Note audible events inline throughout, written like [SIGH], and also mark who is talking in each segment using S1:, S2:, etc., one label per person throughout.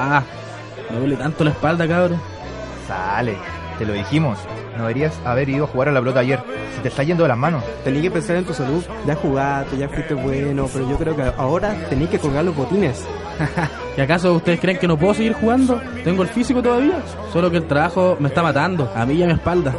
S1: Ah, me duele tanto la espalda, cabrón.
S2: Sale, te lo dijimos. No deberías haber ido a jugar a la pelota ayer. Se te está yendo de las manos.
S3: Tenés que pensar en tu salud. Ya jugaste, ya fuiste bueno, pero yo creo que ahora tenés que colgar los botines. [LAUGHS]
S1: ¿Y acaso ustedes creen que no puedo seguir jugando? Tengo el físico todavía. Solo que el trabajo me está matando, a mí y a mi espalda.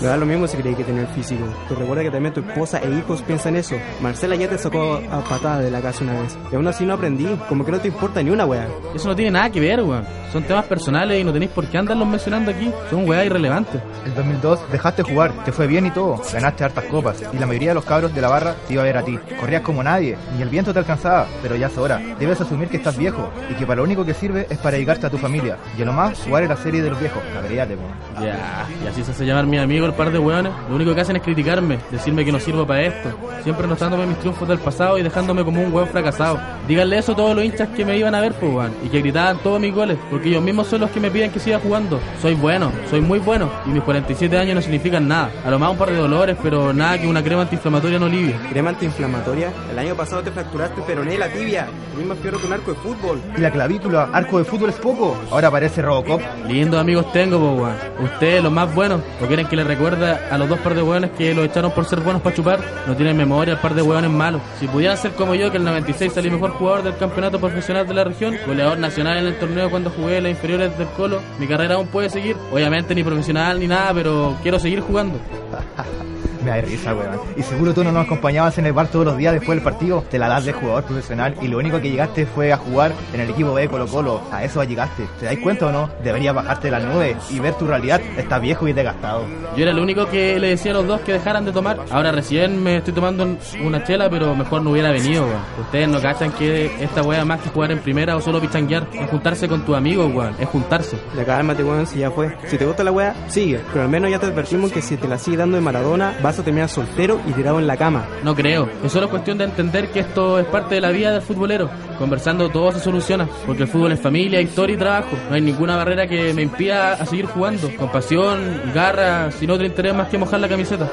S3: Me da lo mismo si creí que tener físico. Pero recuerda que también tu esposa e hijos piensan eso. Marcela ya te sacó a patada de la casa una vez. Y aún así no aprendí. Como que no te importa ni una wea.
S1: Eso no tiene nada que ver, weón. Son temas personales y no tenéis por qué andarlos mencionando aquí. Son weas irrelevantes.
S2: El 2002 dejaste jugar, te fue bien y todo. Ganaste hartas copas. Y la mayoría de los cabros de la barra te iba a ver a ti. Corrías como nadie. Ni el viento te alcanzaba. Pero ya es hora. Debes asumir que estás viejo. Y que para lo único que sirve es para dedicarte a tu familia. Y a lo más, jugar en la serie de los viejos. La verías, weón.
S1: Ya, y así se hace llamar mi amigo el par de weones. Lo único que hacen es criticarme, decirme que no sirvo para esto. Siempre notándome mis triunfos del pasado y dejándome como un weón fracasado. Díganle eso a todos los hinchas que me iban a ver, pues, weón. Y que gritaban todos mis goles, porque ellos mismos son los que me piden que siga jugando. Soy bueno, soy muy bueno. Y mis 47 años no significan nada. A lo más un par de dolores, pero nada que una crema antiinflamatoria no alivie.
S3: ¿Crema antiinflamatoria? El año pasado te fracturaste peroné la tibia. El mismo fierro que un arco de fútbol.
S2: Y la clavícula, arco de fútbol es poco. Ahora parece Robocop.
S1: Lindos amigos tengo, pues, weón. Ustedes, los más buenos, o quieren que les recuerde a los dos par de weones que lo echaron por ser buenos para chupar. No tienen memoria, el par de hueones malos. Si pudieran ser como yo, que el 96 salí mejor jugador del campeonato profesional de la región, goleador nacional en el torneo cuando jugué en las inferiores del Colo, mi carrera aún puede seguir. Obviamente ni profesional ni nada, pero quiero seguir jugando. [LAUGHS]
S2: Me da risa, weón. Y seguro tú no nos acompañabas en el bar todos los días después del partido. Te la das de jugador profesional y lo único que llegaste fue a jugar en el equipo B de Colo Colo. A eso llegaste. ¿Te dais cuenta o no? Deberías bajarte de la nube y ver tu realidad. Estás viejo y desgastado.
S1: Yo era el único que le decía a los dos que dejaran de tomar. Ahora recién me estoy tomando una chela, pero mejor no hubiera venido, weón. Ustedes no cachan que esta weá más que jugar en primera o solo pichanguear. Es juntarse con tu amigo, weón. Es juntarse.
S3: Ya cálmate, weón, si ya fue. Si te gusta la weá, sigue. Pero al menos ya te advertimos que si te la sigue dando de Maradona, vas a terminar soltero y tirado en la cama.
S1: No creo. Es solo cuestión de entender que esto es parte de la vida del futbolero. Conversando todo se soluciona, porque el fútbol es familia, historia y trabajo. No hay ninguna barrera que me impida a seguir jugando. Con pasión, garra, sin otro interés más que mojar la camiseta.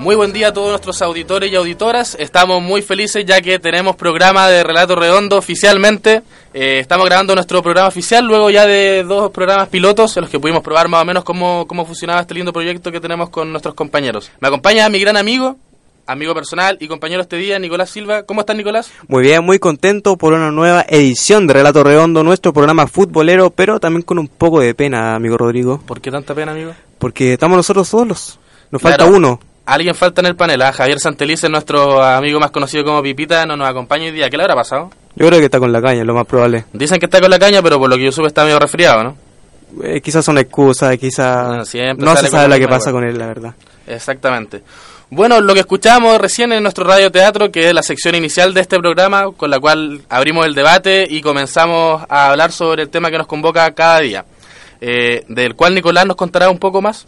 S1: Muy buen día a todos nuestros auditores y auditoras. Estamos muy felices ya que tenemos programa de Relato Redondo oficialmente. Eh, estamos grabando nuestro programa oficial luego ya de dos programas pilotos en los que pudimos probar más o menos cómo, cómo funcionaba este lindo proyecto que tenemos con nuestros compañeros. Me acompaña mi gran amigo, amigo personal y compañero este día, Nicolás Silva. ¿Cómo estás, Nicolás?
S4: Muy bien, muy contento por una nueva edición de Relato Redondo, nuestro programa futbolero, pero también con un poco de pena, amigo Rodrigo.
S1: ¿Por qué tanta pena, amigo?
S4: Porque estamos nosotros solos. Nos falta uno.
S1: Alguien falta en el panel. ¿ah? Javier Santelice, nuestro amigo más conocido como Pipita, no nos acompaña hoy día. ¿Qué le habrá pasado?
S4: Yo creo que está con la caña, lo más probable.
S1: Dicen que está con la caña, pero por lo que yo supe está medio resfriado, ¿no?
S4: Eh, quizás son excusas, quizás
S1: siempre
S4: no se sabe lo que pasa con él, la verdad.
S1: Exactamente. Bueno, lo que escuchábamos recién en nuestro radioteatro, que es la sección inicial de este programa, con la cual abrimos el debate y comenzamos a hablar sobre el tema que nos convoca cada día, eh, del cual Nicolás nos contará un poco más.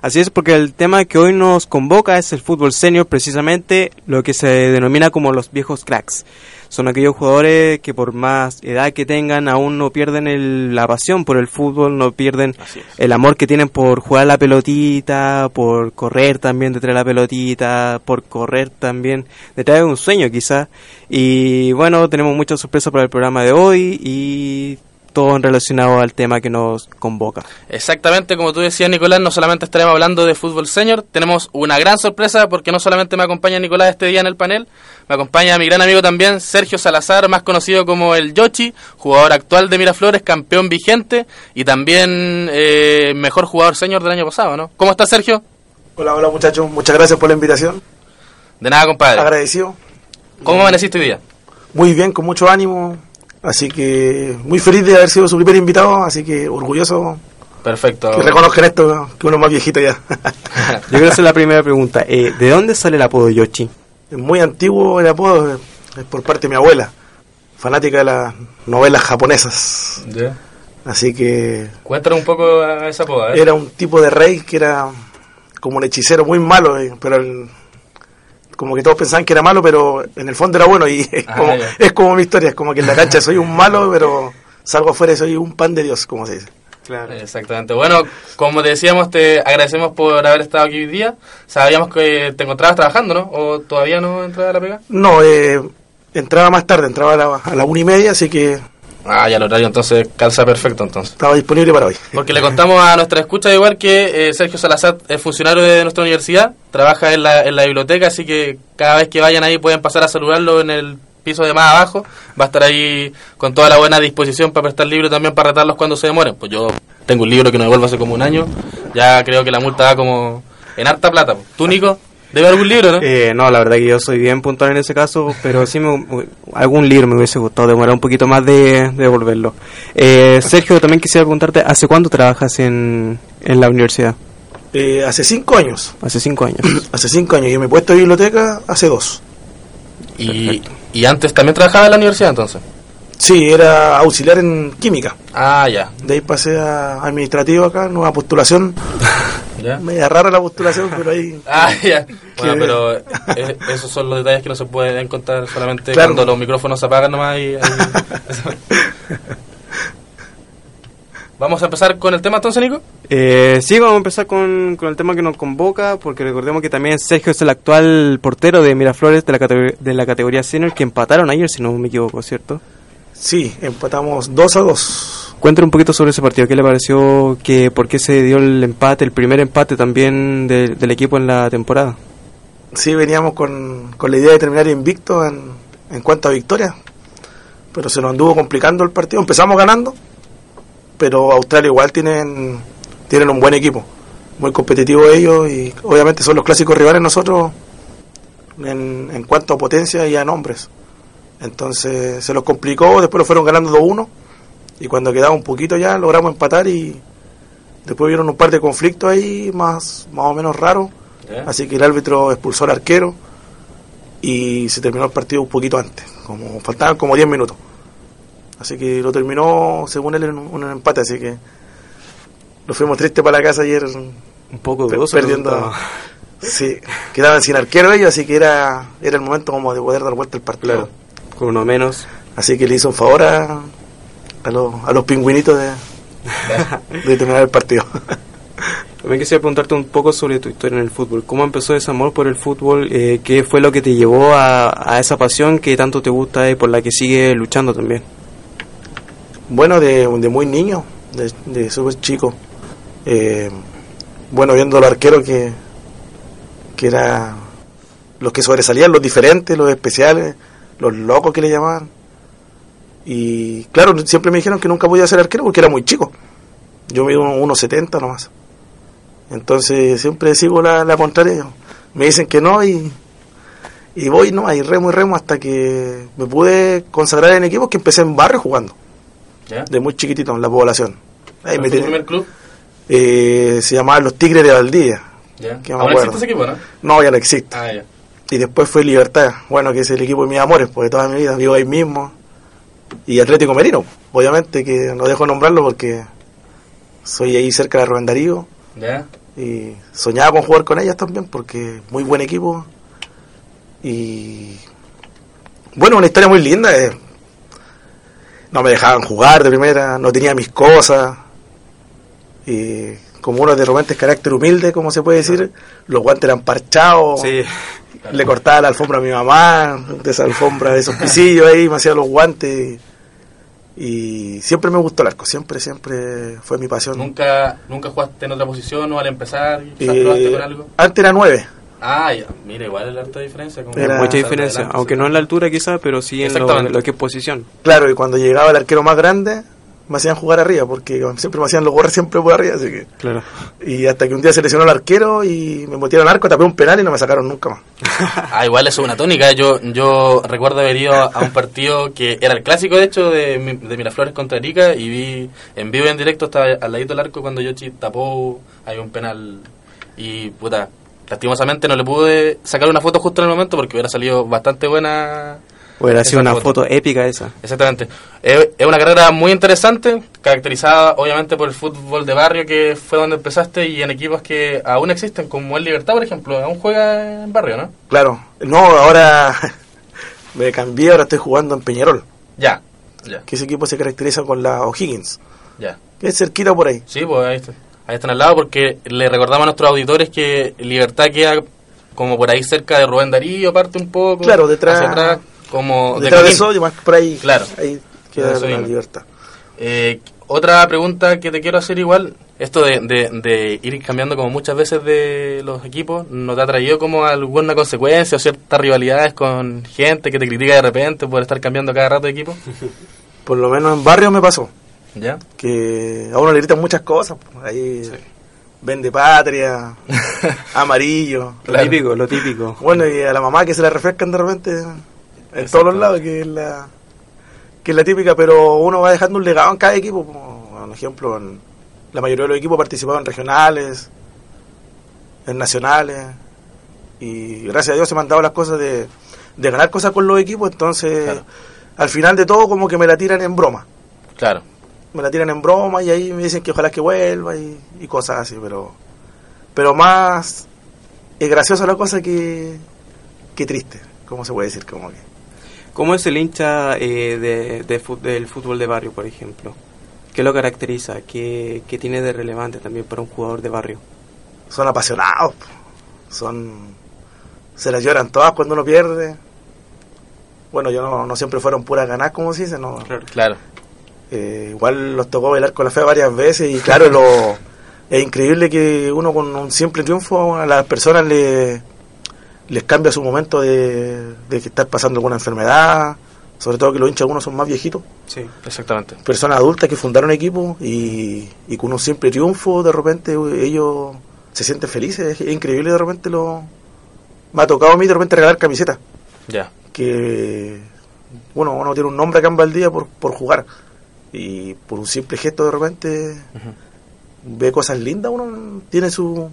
S4: Así es, porque el tema que hoy nos convoca es el fútbol senior, precisamente lo que se denomina como los viejos cracks. Son aquellos jugadores que por más edad que tengan aún no pierden el- la pasión por el fútbol, no pierden el amor que tienen por jugar la pelotita, por correr también detrás de la pelotita, por correr también detrás de un sueño quizá. Y bueno, tenemos muchas sorpresas para el programa de hoy y todo relacionado al tema que nos convoca.
S1: Exactamente, como tú decías, Nicolás, no solamente estaremos hablando de fútbol senior, tenemos una gran sorpresa porque no solamente me acompaña Nicolás este día en el panel, me acompaña mi gran amigo también, Sergio Salazar, más conocido como el Yoshi, jugador actual de Miraflores, campeón vigente y también eh, mejor jugador senior del año pasado, ¿no? ¿Cómo estás, Sergio?
S5: Hola, hola muchachos, muchas gracias por la invitación.
S1: De nada, compadre.
S5: Agradecido.
S1: ¿Cómo amaneciste hoy día?
S5: Muy bien, con mucho ánimo. Así que muy feliz de haber sido su primer invitado, así que orgulloso
S1: Perfecto.
S5: que reconozcan esto, que uno es más viejito ya. [LAUGHS]
S4: Yo quiero hacer la primera pregunta. Eh, ¿De dónde sale el apodo Yoshi?
S5: es muy antiguo el apodo, eh, es por parte de mi abuela, fanática de las novelas japonesas. Así que
S1: Cuéntanos un poco a esa poda,
S5: era un tipo de rey que era como un hechicero muy malo, eh, pero el- como que todos pensaban que era malo, pero en el fondo era bueno y [LAUGHS] es,
S1: Ah,
S5: como,
S1: ya.
S5: es como mi historia, es como que en la cancha soy un malo, pero salgo afuera y soy un pan de Dios, como se dice.
S4: Claro.
S1: Exactamente. Bueno, como te decíamos, te agradecemos por haber estado aquí hoy día. Sabíamos que te encontrabas trabajando, ¿no? ¿O todavía no entras a la pega?
S5: No, eh, Entraba más tarde, entraba a la, a la una y media, así que
S1: Ah, ya el horario entonces calza perfecto entonces.
S5: estaba disponible para hoy.
S1: Porque le contamos a nuestra escucha igual que eh, Sergio Salazar es funcionario de nuestra universidad, trabaja en la, en la biblioteca, así que cada vez que vayan ahí pueden pasar a saludarlo en el piso de más abajo. Va a estar ahí con toda la buena disposición para prestar libros también para retarlos cuando se demoren. Pues yo tengo un libro que no devuelvo hace como un año, ya creo que la multa va como en harta plata. ¿Tú, Nico? ¿Debe algún libro, no?
S4: Eh, no, la verdad que yo soy bien puntual en ese caso, pero sí me, algún libro me hubiese gustado demorar un poquito más de, de devolverlo. Eh, Sergio, también quisiera preguntarte, ¿hace cuánto trabajas en, en la universidad?
S5: Eh, hace cinco años,
S4: Hace cinco años. [CLEARS THROAT]
S5: hace cinco años, yo me he puesto de biblioteca hace dos.
S1: Y, y antes también trabajaba en la universidad entonces.
S5: Sí, era auxiliar en química.
S1: Ah, ya.
S5: De ahí pasé a administrativo acá, nueva postulación.
S1: ¿Ya?
S5: Media rara la postulación, [LAUGHS] pero ahí...
S1: Ah, ya. [LAUGHS] Bueno, pero eh, esos son los detalles que no se pueden contar solamente
S5: Claro.
S1: cuando los micrófonos se apagan nomás y... ahí- [LAUGHS] Vamos a empezar con el tema entonces, Nico.
S4: Eh, sí, vamos a empezar con, con el tema que nos convoca, porque recordemos que también Sergio es el actual portero de Miraflores de la, categor- de la categoría senior, que empataron ayer, si no me equivoco, ¿cierto?
S5: Sí, empatamos 2 a 2.
S4: Cuéntanos un poquito sobre ese partido. ¿Qué le pareció? Que, ¿Por qué se dio el empate, el primer empate también de- del equipo en la temporada?
S5: Sí, veníamos con, con la idea de terminar invicto en, en cuanto a victorias, pero se nos anduvo complicando el partido. Empezamos ganando, pero Australia igual tienen, tienen un buen equipo, muy competitivo ellos y obviamente son los clásicos rivales nosotros en, en cuanto a potencia y a nombres. Entonces se los complicó, después lo fueron ganando 2-1 y cuando quedaba un poquito ya logramos empatar y después vieron un par de conflictos ahí más, más o menos raros. Así que el árbitro expulsó al arquero y se terminó el partido un poquito antes, como faltaban como 10 minutos. Así que lo terminó, según él, en un, un empate. Así que nos fuimos tristes para la casa ayer,
S4: Un poco dudoso. el
S5: perdiendo. Sí, quedaban sin arquero ellos, así que era, era el momento como de poder dar vuelta al partido.
S4: Claro, con uno menos.
S5: Así que le hizo un favor a, a, los, a los pingüinitos de, [LAUGHS] de terminar el partido.
S4: También quisiera preguntarte un poco sobre tu historia en el fútbol. ¿Cómo empezó ese amor por el fútbol? Eh, ¿Qué fue lo que te llevó a, a esa pasión que tanto te gusta y por la que sigue luchando también?
S5: Bueno, de, de muy niño, de, de súper chico. Eh, bueno, viendo los arqueros que, que era los que sobresalían, los diferentes, los especiales, los locos que le llamaban. Y claro, siempre me dijeron que nunca podía ser arquero porque era muy chico. Yo mido unos 1,70 nomás. Entonces siempre sigo la, la contraria. Me dicen que no y, y voy no y remo y remo hasta que me pude consagrar en equipos que empecé en barrio jugando
S1: ¿Ya?
S5: de muy chiquitito en la población. Ahí
S1: ¿Cuál
S5: me
S1: primer club?
S5: eh, se llamaban los Tigres de Valdivia.
S1: ¿Ya?
S5: Que
S1: ¿Ahora existe ese equipo, no?
S5: No, ya no existe.
S1: Ah, ya.
S5: Y después fue Libertad, bueno, que es el equipo de mis amores, porque toda mi vida vivo ahí mismo. Y Atlético Merino, obviamente que no dejo de nombrarlo porque soy ahí cerca de Rubén Darío y soñaba con jugar con ellas también porque muy buen equipo. Y bueno, una historia muy linda. eh. No me dejaban jugar de primera, no tenía mis cosas. Y como uno de repente es carácter humilde, como se puede decir, los guantes eran parchados.
S4: Sí.
S5: Le cortaba la alfombra a mi mamá, de esa alfombra, de esos pisillos ahí, me hacía los guantes. Y siempre me gustó el arco, siempre, siempre fue mi pasión.
S1: ¿Nunca, ¿Nunca jugaste en otra posición o al empezar quizás
S5: Eh,
S1: probaste con algo?
S5: antes era nueve,
S1: Ah, ya. Mira, igual el harta diferencia.
S5: Era-
S4: Mucha diferencia,
S1: adelante,
S4: aunque
S1: sí.
S4: no en la altura quizás, pero sí en lo,
S1: Exactamente.
S4: lo que es posición.
S5: claro, y cuando llegaba el arquero más grande, me hacían jugar arriba, porque siempre me hacían los gorres siempre por arriba, así que...
S4: Claro.
S5: Y hasta que un día se lesionó el arquero y me metieron al arco, tapé un penal y no me sacaron nunca más. [LAUGHS]
S1: Ah, igual eso es una tónica. Yo yo recuerdo haber ido a un partido que era el clásico, de hecho, de, Mi- de Miraflores contra Arica y vi en vivo y en directo, estaba al ladito del arco cuando Yoshi tapó, hay un penal y puta, lastimosamente no le pude sacar una foto justo en el momento porque hubiera salido bastante buena.
S4: Hubiera sido una foto épica esa.
S1: Exactamente. Es, es una carrera muy interesante, caracterizada obviamente por el fútbol de barrio que fue donde empezaste y en equipos que aún existen, como el Libertad, por ejemplo, aún juega en barrio, ¿no?
S5: Claro, no, ahora [LAUGHS] me cambié, ahora estoy jugando en Peñarol,
S1: Ya, ya,
S5: que ese equipo se caracteriza con la O'Higgins,
S1: ya.
S5: que es cerquita por ahí.
S1: Sí, pues ahí, está. ahí están al lado porque le recordamos a nuestros auditores que Libertad queda como por ahí cerca de Rubén Darío, parte un poco.
S5: Claro, detrás,
S1: hacia atrás. Como de
S5: Detrás de
S1: Coquín.
S5: eso, más por ahí,
S1: Claro.
S5: ahí queda la libertad.
S1: Eh, otra pregunta que te quiero hacer igual, esto de, de, de ir cambiando como muchas veces de los equipos, ¿no te ha traído como alguna consecuencia o ciertas rivalidades con gente que te critica de repente por estar cambiando cada rato de equipo? [LAUGHS]
S5: Por lo menos en barrio me pasó.
S1: ¿Ya?
S5: que a uno le gritan muchas cosas. Ahí vende patria, [LAUGHS] amarillo.
S4: Lo típico, lo típico.
S5: Bueno, y a la mamá que se la refrescan de repente en todos los lados, que es la que es la típica, pero uno va dejando un legado en cada equipo. Por ejemplo, en- la mayoría de los equipos participaban en regionales, en nacionales, y gracias a Dios se me han dado las cosas de, de ganar cosas con los equipos, entonces
S1: Claro.
S5: al final de todo como que me la tiran en broma.
S1: Claro.
S5: me la tiran en broma y ahí me dicen que ojalá que vuelva y, y cosas así, pero pero más es graciosa la cosa que, que triste, ¿cómo se puede decir? Como que
S4: ¿Cómo es el hincha eh, de, de fut- del fútbol de barrio, por ejemplo? ¿Qué lo caracteriza? ¿Qué, qué tiene de relevante también para un jugador de barrio?
S5: son apasionados, son se las lloran todas cuando uno pierde. Bueno, yo no, no siempre fueron puras ganas, como se dice, no.
S1: Claro.
S5: Eh, igual los tocó bailar con la fe varias veces y claro, lo, es increíble que uno con un simple triunfo a las personas le, les cambia su momento de, de que estar pasando alguna enfermedad, sobre todo que los hinchas algunos son más viejitos,
S4: Sí.
S1: Exactamente.
S5: personas adultas que fundaron equipos y, y con un simple triunfo de repente ellos se sienten felices, es increíble de repente lo... Me ha tocado a mí de repente regalar camisetas
S1: Ya.
S5: que bueno, uno tiene un nombre acá en Valdía por, por jugar y por un simple gesto de repente ve cosas lindas, uno tiene su-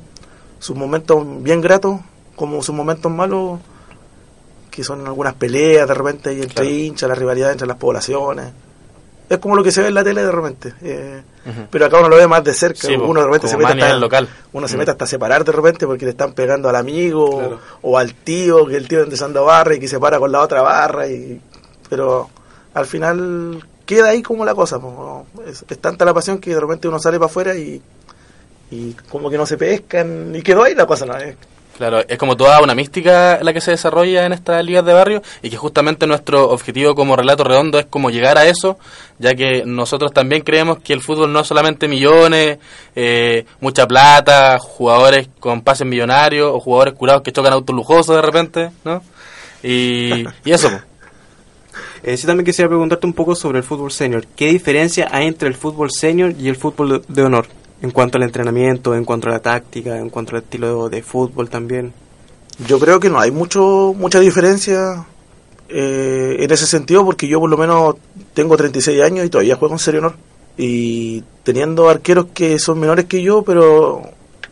S5: sus momentos bien gratos como sus momentos malos que son algunas peleas de repente ahí entre
S1: Claro.
S5: hinchas, la rivalidad entre las poblaciones es como lo que se ve en la tele de repente eh, pero acá uno lo ve más de cerca
S1: Sí,
S5: uno de repente se mete hasta,
S1: local.
S5: uno se mete hasta separar de repente porque le están pegando al amigo
S4: Claro.
S5: o al tío, que el tío empezando barra y que se para con la otra barra. y Pero al final queda ahí como la cosa. po. Es, es tanta la pasión que de repente uno sale para afuera y, y como que no se pescan y quedó ahí la cosa. ¿no? Es-
S1: Claro, es como toda una mística la que se desarrolla en estas ligas de barrio y que justamente nuestro objetivo como relato redondo es como llegar a eso, ya que nosotros también creemos que el fútbol no es solamente millones, eh, mucha plata, jugadores con pases millonarios o jugadores curados que chocan autos lujosos de repente, ¿no? Y, y eso. [LAUGHS]
S4: Eh, sí, también quisiera preguntarte un poco sobre el fútbol senior. ¿Qué diferencia hay entre el fútbol senior y el fútbol de honor? En cuanto al entrenamiento, en cuanto a la táctica, en cuanto al estilo de fútbol también.
S5: Yo creo que no hay mucho mucha diferencia eh, en ese sentido porque yo por lo menos tengo 36 años y todavía juego en Serie Honor. Y teniendo arqueros que son menores que yo, pero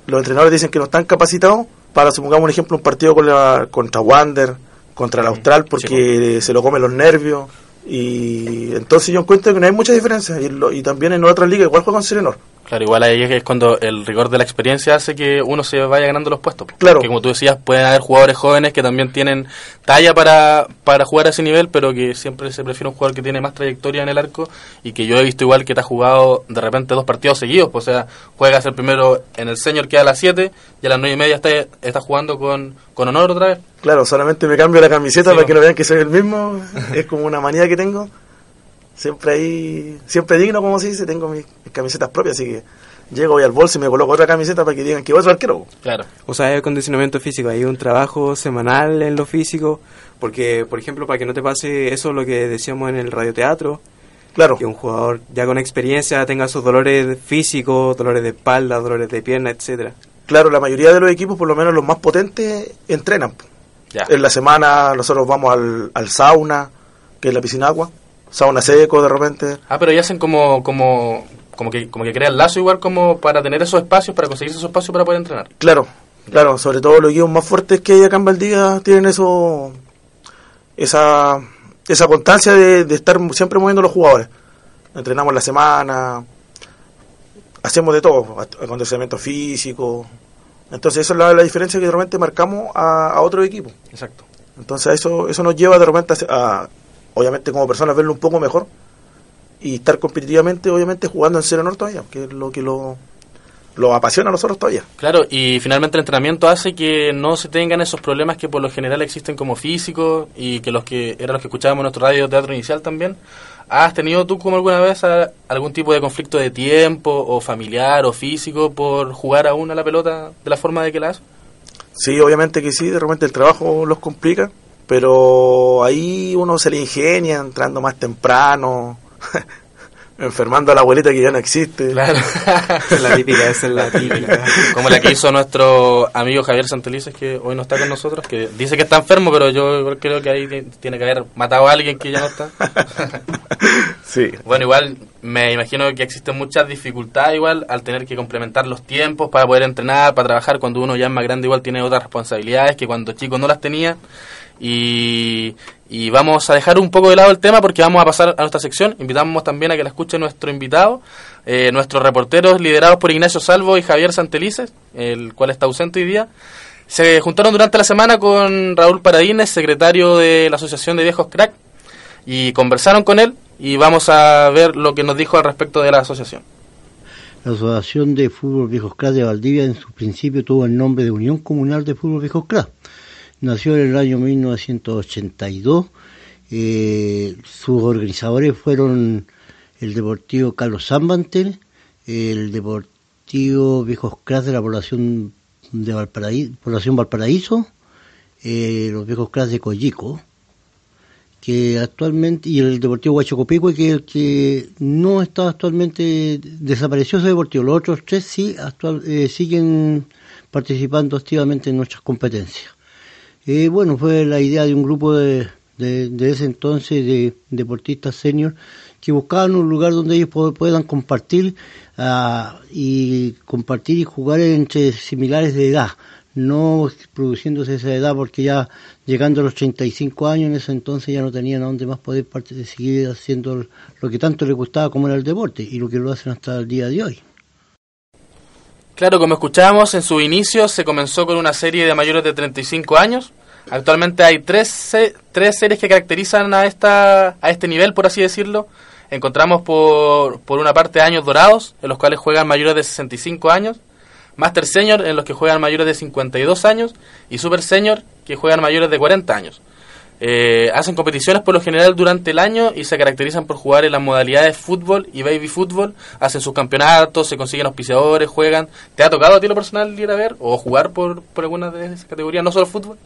S5: los entrenadores dicen que no están capacitados para, supongamos un ejemplo, un partido con la, contra Wander, contra el Austral, porque se lo comen los nervios. Y entonces yo encuentro que no hay mucha diferencia. Y, lo- y también en otras ligas igual juego en Serie Honor.
S1: Claro, igual ahí es cuando el rigor de la experiencia hace que uno se vaya ganando los puestos.
S5: Claro.
S1: Que como tú decías, pueden haber jugadores jóvenes que también tienen talla para, para jugar a ese nivel, pero que siempre se prefiere un jugador que tiene más trayectoria en el arco y que yo he visto igual que te ha jugado de repente dos partidos seguidos. pues, o sea, juegas el primero en el senior que a las 7 y a las 9 y media está, está jugando con, con honor otra vez.
S5: Claro, solamente me cambio la camiseta
S1: Sí,
S5: para
S1: po.
S5: que no vean que soy el mismo. es como una manía que tengo. Siempre ahí, siempre digno, como se dice, tengo mis, mis camisetas propias, así que llego voy al bolso y me coloco otra camiseta para que digan que otro arquero.
S1: Claro.
S4: O sea, hay acondicionamiento físico, hay un trabajo semanal en lo físico, porque, por ejemplo, para que no te pase eso lo que decíamos en el radioteatro,
S5: Claro,
S4: que un jugador ya con experiencia tenga sus dolores físicos, dolores de espalda, dolores de pierna, etcétera.
S5: claro, la mayoría de los equipos, por lo menos los más potentes, entrenan.
S1: Ya.
S5: En la semana nosotros vamos al, al sauna, que es la piscina agua, sauna seco de repente.
S1: Ah, pero ya hacen como, como, como que, como que crean lazo igual como para tener esos espacios, para conseguir esos espacios para poder entrenar.
S5: Claro, claro, sobre todo los equipos más fuertes que hay acá en Valdivia tienen eso, esa, esa constancia de, de estar siempre moviendo los jugadores. Entrenamos la semana, hacemos de todo, ac- acondicionamiento físico. Entonces eso es la, la diferencia que de repente marcamos a, a otro equipo.
S1: Exacto.
S5: Entonces eso, eso nos lleva de repente a, a, obviamente como personas, verlo un poco mejor y estar competitivamente, obviamente, jugando en Serie Norte todavía, que es lo que lo, lo apasiona a nosotros todavía.
S1: Claro, y finalmente el entrenamiento hace que no se tengan esos problemas que por lo general existen como físicos y que los que eran los que escuchábamos en nuestro radio teatro inicial también. ¿Has tenido tú como alguna vez a- algún tipo de conflicto de tiempo o familiar o físico por jugar aún a la pelota de la forma de que la haces?
S5: Sí, obviamente que sí, de repente el trabajo los complica, pero ahí uno se le ingenia entrando más temprano, [LAUGHS] enfermando a la abuelita que ya no existe.
S1: Claro.
S4: Esa [LAUGHS] es la típica, esa es la típica.
S1: Como la que hizo nuestro amigo Javier Santelices, que hoy no está con nosotros, que dice que está enfermo, pero yo igual creo que ahí ti- tiene que haber matado a alguien que ya no está. [LAUGHS]
S5: Sí,
S1: Bueno, igual me imagino que existen muchas dificultades igual al tener que complementar los tiempos para poder entrenar, para trabajar, cuando uno ya es más grande igual tiene otras responsabilidades que cuando chico no las tenía. Y, y vamos a dejar un poco de lado el tema porque vamos a pasar a nuestra sección. Invitamos también a que la escuche nuestro invitado, eh, nuestros reporteros liderados por Ignacio Salvo y Javier Santelices, el cual está ausente hoy día. Se juntaron durante la semana con Raúl Paradines, secretario de la Asociación de Viejos Crack, y conversaron con él y vamos a ver lo que nos dijo al respecto de la asociación.
S6: La Asociación de Fútbol Viejos Cras de Valdivia en su principio tuvo el nombre de Unión Comunal de Fútbol Viejos Cras. Nació en el año 1982. Eh, sus organizadores fueron el Deportivo Carlos Zambantel, el Deportivo Viejos Cras de la población de Valparaíso, población Valparaíso, eh, los Viejos Cras de Coyico, que actualmente, y el Deportivo Huachocopico, que que no está actualmente, desapareció ese deportivo. Los otros tres sí actual, eh, siguen participando activamente en nuestras competencias. Eh, bueno, fue la idea de un grupo de, de, ese entonces de deportistas senior que buscaban un lugar donde ellos pu- puedan compartir ah, y compartir y jugar entre similares de edad, no produciéndose esa edad porque ya llegando a los 35 años en ese entonces ya no tenían a dónde más poder seguir haciendo lo que tanto les gustaba como era el deporte y lo que lo hacen hasta el día de hoy.
S1: Claro, como escuchábamos, en su inicio se comenzó con una serie de mayores de 35 años. Actualmente hay tres, tres series que caracterizan a, esta, a este nivel, por así decirlo. Encontramos por, por una parte años dorados, en los cuales juegan mayores de 65 años. Master Senior, en los que juegan mayores de 52 años. Y Super Senior, que juegan mayores de 40 años. Eh, hacen competiciones por lo general durante el año y se caracterizan por jugar en las modalidades fútbol y baby fútbol. Hacen sus campeonatos, se consiguen auspiciadores, juegan. ¿Te ha tocado a ti lo personal ir a ver o jugar por, por alguna de esas categorías, no solo fútbol?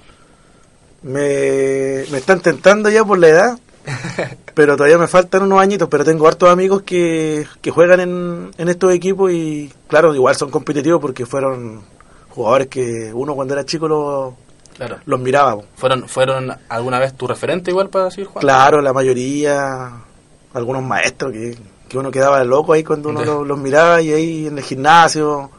S5: me, me están tentando ya por la edad, [LAUGHS] pero todavía me faltan unos añitos, pero tengo hartos amigos que, que juegan en, en estos equipos y claro, igual son competitivos porque fueron jugadores que uno cuando era chico lo-
S1: Claro.
S5: los miraba. po.
S1: ¿Fueron, ¿Fueron alguna vez tu referente igual para seguir jugando?
S5: Claro, la mayoría, algunos maestros que, que uno quedaba loco ahí cuando uno los, los miraba y ahí en el gimnasio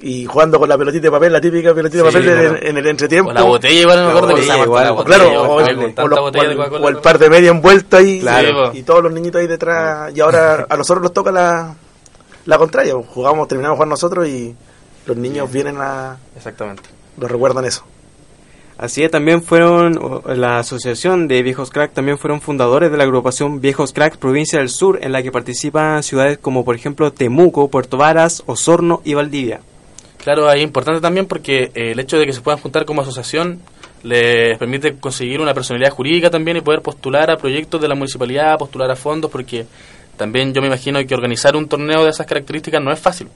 S5: y jugando con la pelotita de papel, la típica pelotita de papel en,
S1: claro.
S5: en el entretiempo.
S1: O la botella igual, no me
S5: La
S1: acuerdo que
S5: botella, Claro, o, el, par de media envuelta ahí
S1: Claro.
S5: y, y todos los niñitos ahí detrás. Y ahora a nosotros nos toca la, la contraria. Jugamos, terminamos de jugar nosotros y los niños vienen a.
S1: Exactamente.
S5: Nos recuerdan eso.
S4: Así también fueron, la Asociación de Viejos Crack también fueron fundadores de la agrupación Viejos Crack Provincia del Sur, en la que participan ciudades como por ejemplo Temuco, Puerto Varas, Osorno y Valdivia.
S1: Claro, es importante también porque eh, el hecho de que se puedan juntar como asociación les permite conseguir una personalidad jurídica también y poder postular a proyectos de la municipalidad, postular a fondos, porque también yo me imagino que organizar un torneo de esas características no es fácil.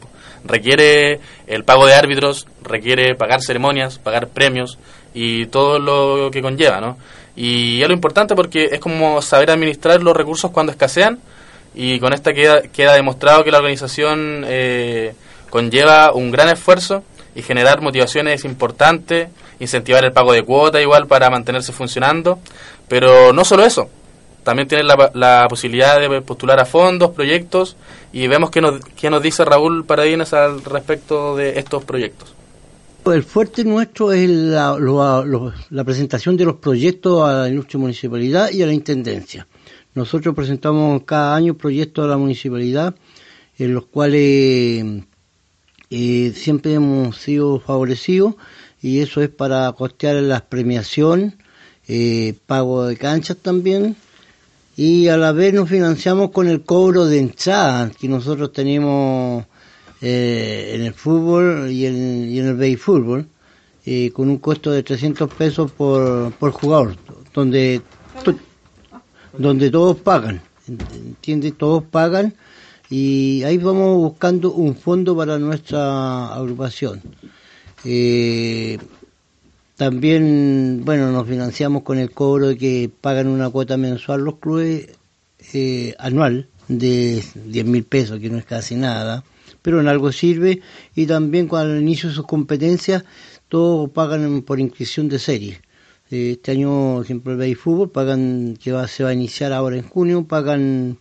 S1: Requiere el pago de árbitros, requiere pagar ceremonias, pagar premios y todo lo que conlleva, ¿no? Y es lo importante porque es como saber administrar los recursos cuando escasean y con esta queda, queda demostrado que la organización eh, conlleva un gran esfuerzo y generar motivaciones es importante, incentivar el pago de cuota igual para mantenerse funcionando, pero no solo eso, también tienen la, la posibilidad de postular a fondos, proyectos y vemos qué nos, qué nos dice Raúl Paradines al respecto de estos proyectos.
S6: El fuerte nuestro es la, presentación de los proyectos a la ilustre municipalidad y a la intendencia. Nosotros presentamos cada año proyectos a la municipalidad en los cuales eh, siempre hemos sido favorecidos y eso es para costear las premiación, eh, pago de canchas también y a la vez nos financiamos con el cobro de entrada que nosotros tenemos eh, en el fútbol y en, y el béisbol, eh, con un costo de 300 pesos por, por jugador, donde, donde todos pagan, ¿entiendes? Todos pagan y ahí vamos buscando un fondo para nuestra agrupación. Eh, también, bueno, nos financiamos con el cobro de que pagan una cuota mensual los clubes eh, anual de 10 mil pesos, que no es casi nada, pero en algo sirve. Y también cuando al inicio de sus competencias, todos pagan por inscripción de serie. Eh, Este año, por ejemplo, el Bay Fútbol pagan, que va, se va a iniciar ahora en junio, pagan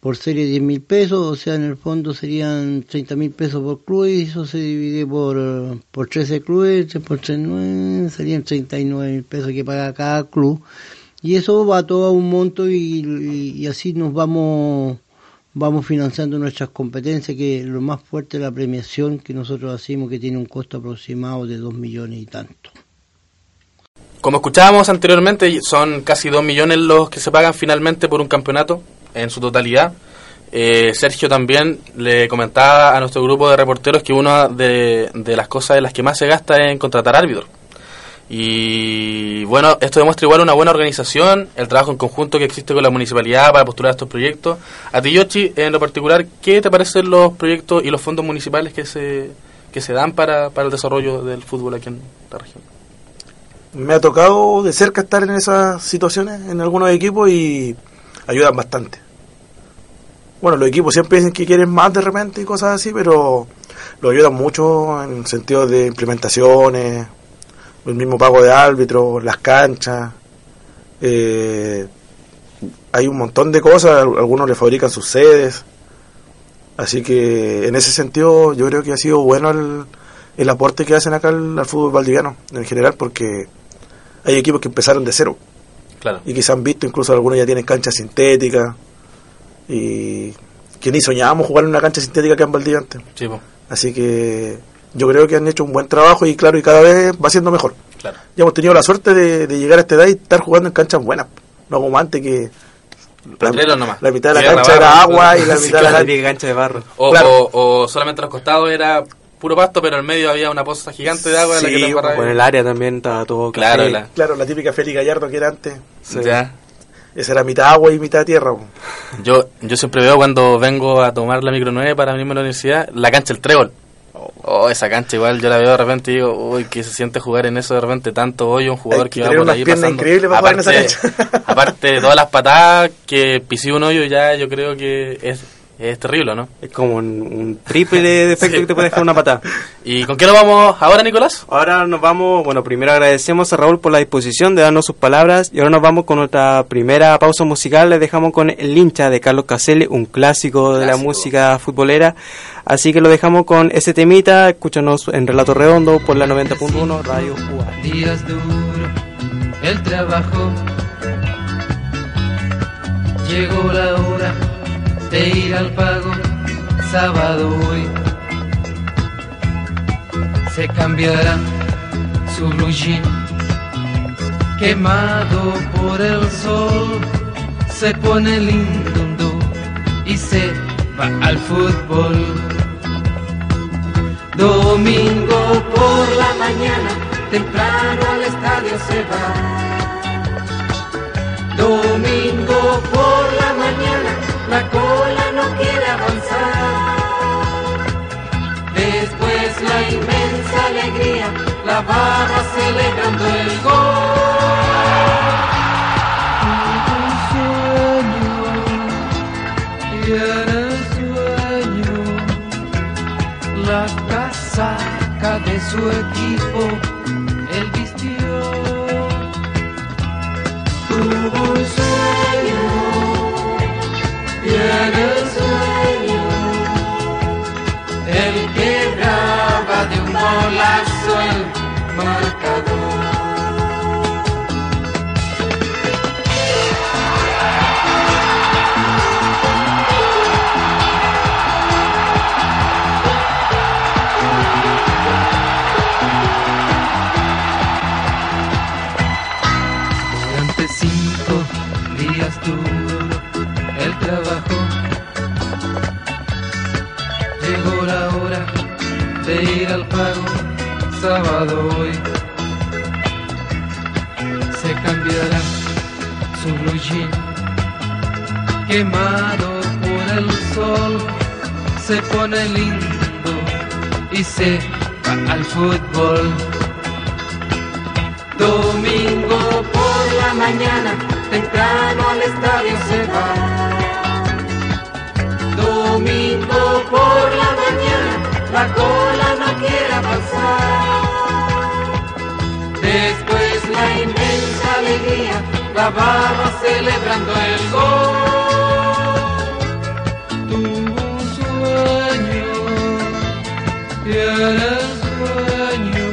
S6: por serie 10 mil pesos, o sea, en el fondo serían 30 mil pesos por club y eso se divide por, por 13 clubes, 3 por 3, 9, serían 39 mil pesos que paga cada club. Y eso va todo a un monto y así nos vamos vamos financiando nuestras competencias, que lo más fuerte es la premiación que nosotros hacemos, que tiene un costo aproximado de 2 millones y tanto.
S1: Como escuchábamos anteriormente, son casi 2 millones los que se pagan finalmente por un campeonato en su totalidad. Eh, Sergio también le comentaba a nuestro grupo de reporteros que una de, las cosas en las que más se gasta es en contratar árbitros. Y bueno, esto demuestra igual una buena organización, el trabajo en conjunto que existe con la municipalidad para postular estos proyectos. A ti, Yoshi, en lo particular, ¿qué te parecen los proyectos y los fondos municipales que se, que se dan para, para el desarrollo del fútbol aquí en la región?
S5: Me ha tocado de cerca estar en esas situaciones en algunos equipos y ayudan bastante. Bueno, los equipos siempre dicen que quieren más de repente y cosas así, pero lo ayudan mucho en sentido de implementaciones, el mismo pago de árbitros, las canchas. eh, hay un montón de cosas, al- algunos le fabrican sus sedes. Así que en ese sentido yo creo que ha sido bueno el, el aporte que hacen acá al, al fútbol valdiviano en general porque hay equipos que empezaron de cero
S1: Claro.
S5: y que se han visto, incluso algunos ya tienen canchas sintéticas y que ni soñábamos jugar en una cancha sintética acá en Valdivia antes.
S1: Sí,
S5: Así que yo creo que han hecho un buen trabajo y claro, y cada vez va siendo mejor.
S1: claro.
S5: Ya hemos tenido la suerte de, de llegar a esta edad y estar jugando en canchas buenas. No como antes que la,
S1: Potreros nomás.
S5: la mitad de la cancha era agua y la [LAUGHS]
S1: sí,
S5: mitad de la cancha...
S4: típica cancha de barro.
S1: O,
S5: Claro.
S1: o, o solamente los costados era puro pasto, pero en medio había una poza gigante de agua en la que.
S4: Con el área también estaba todo
S1: Claro,
S4: café.
S1: la-
S5: Claro, la típica Félix Gallardo que era antes.
S4: Sí.
S1: Ya.
S5: Esa era mitad agua y mitad tierra. po.
S1: Yo, yo siempre veo cuando vengo a tomar la micro 9 para venirme a la universidad, la cancha El Trébol. Oh, esa cancha igual yo la veo de repente y digo, uy, que se siente jugar en eso de repente tanto hoy un jugador
S5: Hay que
S1: que va por ahí pasando.
S5: para jugar en esa cancha.
S1: aparte de todas las patadas que pisé un hoyo ya yo creo que es, es terrible, ¿no?
S4: Es como un, un triple de [LAUGHS] efecto
S1: Sí.
S4: que te puede dejar una patada.
S1: ¿Y con qué nos vamos ahora, Nicolás?
S4: Ahora nos vamos, bueno, primero agradecemos a Raúl por la disposición de darnos sus palabras y ahora nos vamos con nuestra primera pausa musical. Les dejamos con El hincha de Carlos Caselli, un clásico, de la música futbolera. Así que lo dejamos con ese temita. Escúchanos en Relato Redondo por la 90.1 Radio UA.
S7: días duros, el trabajo. Llegó la hora de ir al pago, sábado hoy. Se cambiará su blue quemado por el sol. Se pone lindo y se va al fútbol. Domingo por la mañana, temprano al estadio se va. Domingo por la mañana, la cola no quiere avanzar. Después la inmensa alegría, la barra celebrando el gol. Un sueño, y el sueño la casaca de su equipo, él vistió. Tuvo sábado hoy. Se cambiará su blue jean, quemado por el sol, se pone lindo y se va al fútbol. Domingo por la mañana, temprano al estadio se va. Domingo por la mañana, la cola no quiere pasar. Después la inmensa alegría, la barra celebrando el gol. Tuvo un sueño y el sueño,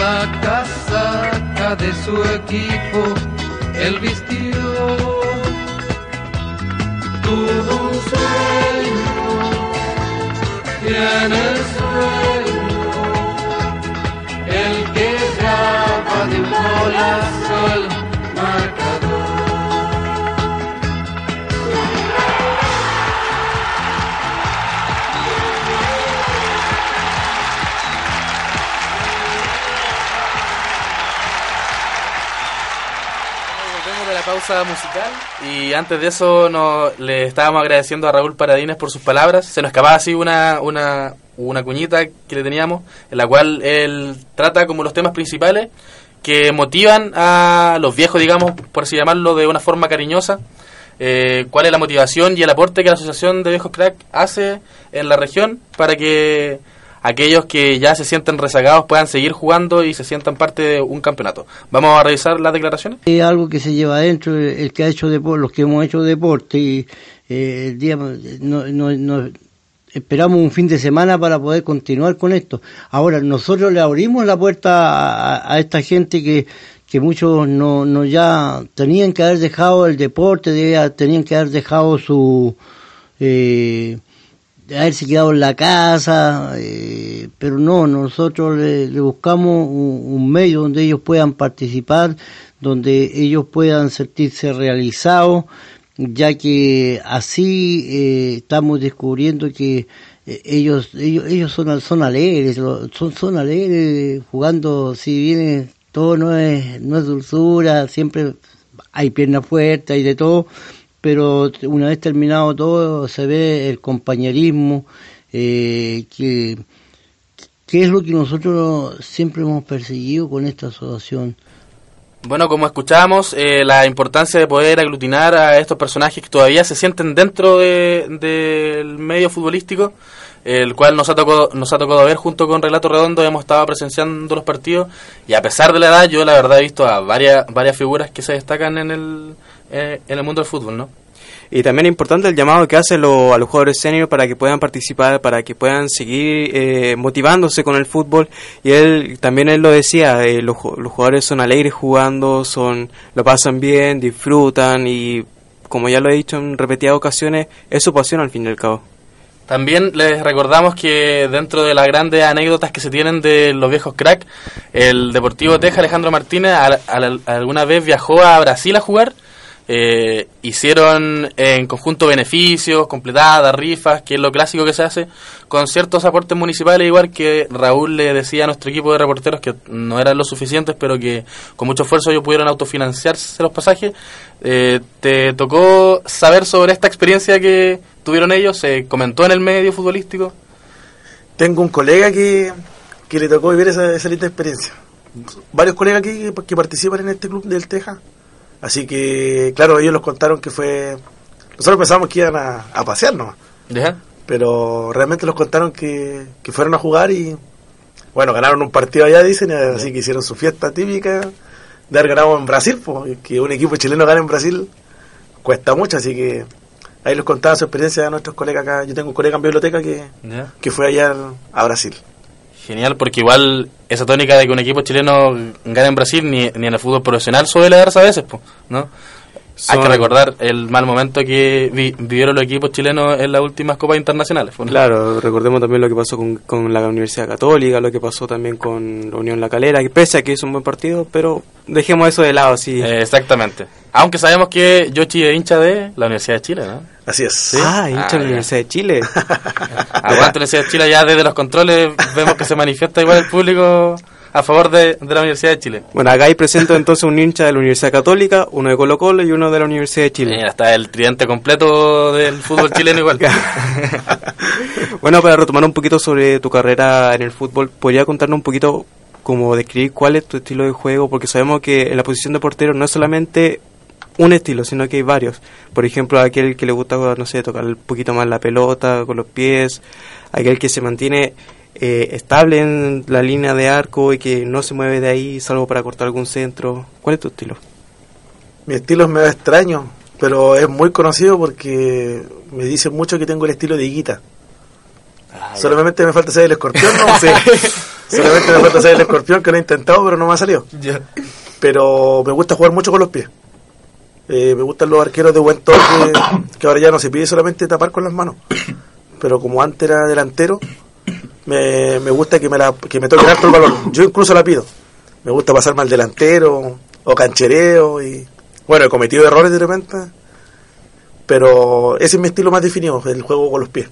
S7: la casaca de su equipo, él vistió. Tuvo un sueño y en el sueño
S1: pausa musical y antes de eso nos, le estábamos agradeciendo a Raúl Paradines por sus palabras. Se nos escapaba así una, una, una cuñita que le teníamos en la cual él trata como los temas principales que motivan a los viejos, digamos, por así llamarlo de una forma cariñosa. Eh, cuál es la motivación y el aporte que la Asociación de Viejos Crack hace en la región para que aquellos que ya se sienten rezagados puedan seguir jugando y se sientan parte de un campeonato. Vamos a revisar las declaraciones.
S6: Es algo que se lleva adentro, el que ha hecho deporte, los que hemos hecho deporte, y eh, día no, no- no- esperamos un fin de semana para poder continuar con esto. Ahora, nosotros le abrimos la puerta a, esta gente que, que muchos no, no ya tenían que haber dejado el deporte, tenían que haber dejado su... Eh, haberse quedado en la casa, eh, pero no, nosotros le, le buscamos un, un medio donde ellos puedan participar, donde ellos puedan sentirse realizados, ya que así eh, estamos descubriendo que eh, ellos ellos ellos son son alegres, son son alegres jugando, si bien todo no es no es dulzura, siempre hay piernas fuertes, hay de todo, pero una vez terminado todo se ve el compañerismo eh, que, que es lo que nosotros siempre hemos perseguido con esta asociación.
S1: Bueno, como escuchábamos, eh, la importancia de poder aglutinar a estos personajes que todavía se sienten dentro de- del medio futbolístico, el cual nos ha, tocado, nos ha tocado ver junto con Relato Redondo, hemos estado presenciando los partidos y a pesar de la edad, yo la verdad he visto a varias, varias figuras que se destacan en el, eh, en el mundo del fútbol, ¿no?
S4: Y también es importante el llamado que hace lo- a los jugadores senior para que puedan participar, para que puedan seguir eh, motivándose con el fútbol. Y él también él lo decía, eh, los, los jugadores son alegres jugando, son lo pasan bien, disfrutan y como ya lo he dicho en repetidas ocasiones, es su pasión al fin y al cabo.
S1: También les recordamos que dentro de las grandes anécdotas que se tienen de los viejos crack, el Deportivo Teja Alejandro Martínez a- a- alguna vez viajó a Brasil a jugar. Eh, hicieron en conjunto beneficios, completadas, rifas, que es lo clásico que se hace, con ciertos aportes municipales, igual que Raúl le decía a nuestro equipo de reporteros que no eran lo suficientes, pero que con mucho esfuerzo ellos pudieron autofinanciarse los pasajes. Eh, ¿Te tocó saber sobre esta experiencia que tuvieron ellos? ¿Se comentó en el medio futbolístico?
S5: Tengo un colega que, que le tocó vivir esa, esa linda experiencia. Varios colegas que, que participan en este club del Teja. Así que, claro, ellos nos contaron que fue... Nosotros pensábamos que iban a, a pasear nomás.
S1: ¿Ya?
S5: Pero realmente nos contaron que, que fueron a jugar y... Bueno, ganaron un partido allá, dicen, así que hicieron su fiesta típica de haber ganado en Brasil. Pues, que un equipo chileno gane en Brasil cuesta mucho, así que ahí les contaba su experiencia a nuestros colegas acá. Yo tengo un colega en biblioteca que, que fue allá al- a Brasil.
S1: Genial, porque igual esa tónica de que un equipo chileno gane en Brasil ni, ni en el fútbol profesional suele darse a veces, po, ¿no? Hay que recordar el mal momento que vi- vivieron los equipos chilenos en las últimas copas internacionales.
S4: Claro, recordemos también lo que pasó con, con la Universidad Católica, lo que pasó también con la Unión La Calera, que pese a que hizo un buen partido, pero dejemos eso de lado, sí.
S1: Eh, exactamente. Aunque sabemos que Yoshi es hincha de la Universidad de Chile, ¿no?
S5: Así es.
S4: Ah, hincha
S1: Ah,
S4: de la
S1: ya.
S4: Universidad de Chile. [LAUGHS]
S1: Aguante la Universidad de Chile, ya desde los controles vemos que se manifiesta igual el público a favor de, de la Universidad de Chile.
S4: bueno, acá hay presento entonces un hincha de la Universidad Católica, uno de Colo Colo y uno de la Universidad de Chile.
S1: Eh, está el tridente completo del fútbol chileno igual. [LAUGHS]
S4: Bueno, para retomar un poquito sobre tu carrera en el fútbol, ¿podría contarnos un poquito como describir cuál es tu estilo de juego? Porque sabemos que en la posición de portero no es solamente un estilo, sino que hay varios. Por ejemplo, aquel que le gusta, no sé, tocar un poquito más la pelota con los pies, aquel que se mantiene eh, estable en la línea de arco y que no se mueve de ahí salvo para cortar algún centro. ¿Cuál es tu estilo?
S5: Mi estilo es medio extraño, pero es muy conocido porque me dicen mucho que tengo el estilo de Higuita. Solamente me falta ser el escorpión, ¿no? [LAUGHS] Sí. Solamente me falta ser el escorpión que lo he intentado, pero no me ha salido. Pero me gusta jugar mucho con los pies. Eh, me gustan los arqueros de buen toque, [COUGHS] que ahora ya no se pide solamente tapar con las manos. [COUGHS] Pero como antes era delantero, me, me gusta que me, la, que me toque harto el balón. Yo incluso la pido. Me gusta pasarme al delantero o canchereo y bueno, he cometido errores de repente, pero ese es mi estilo más definido, el juego con los pies.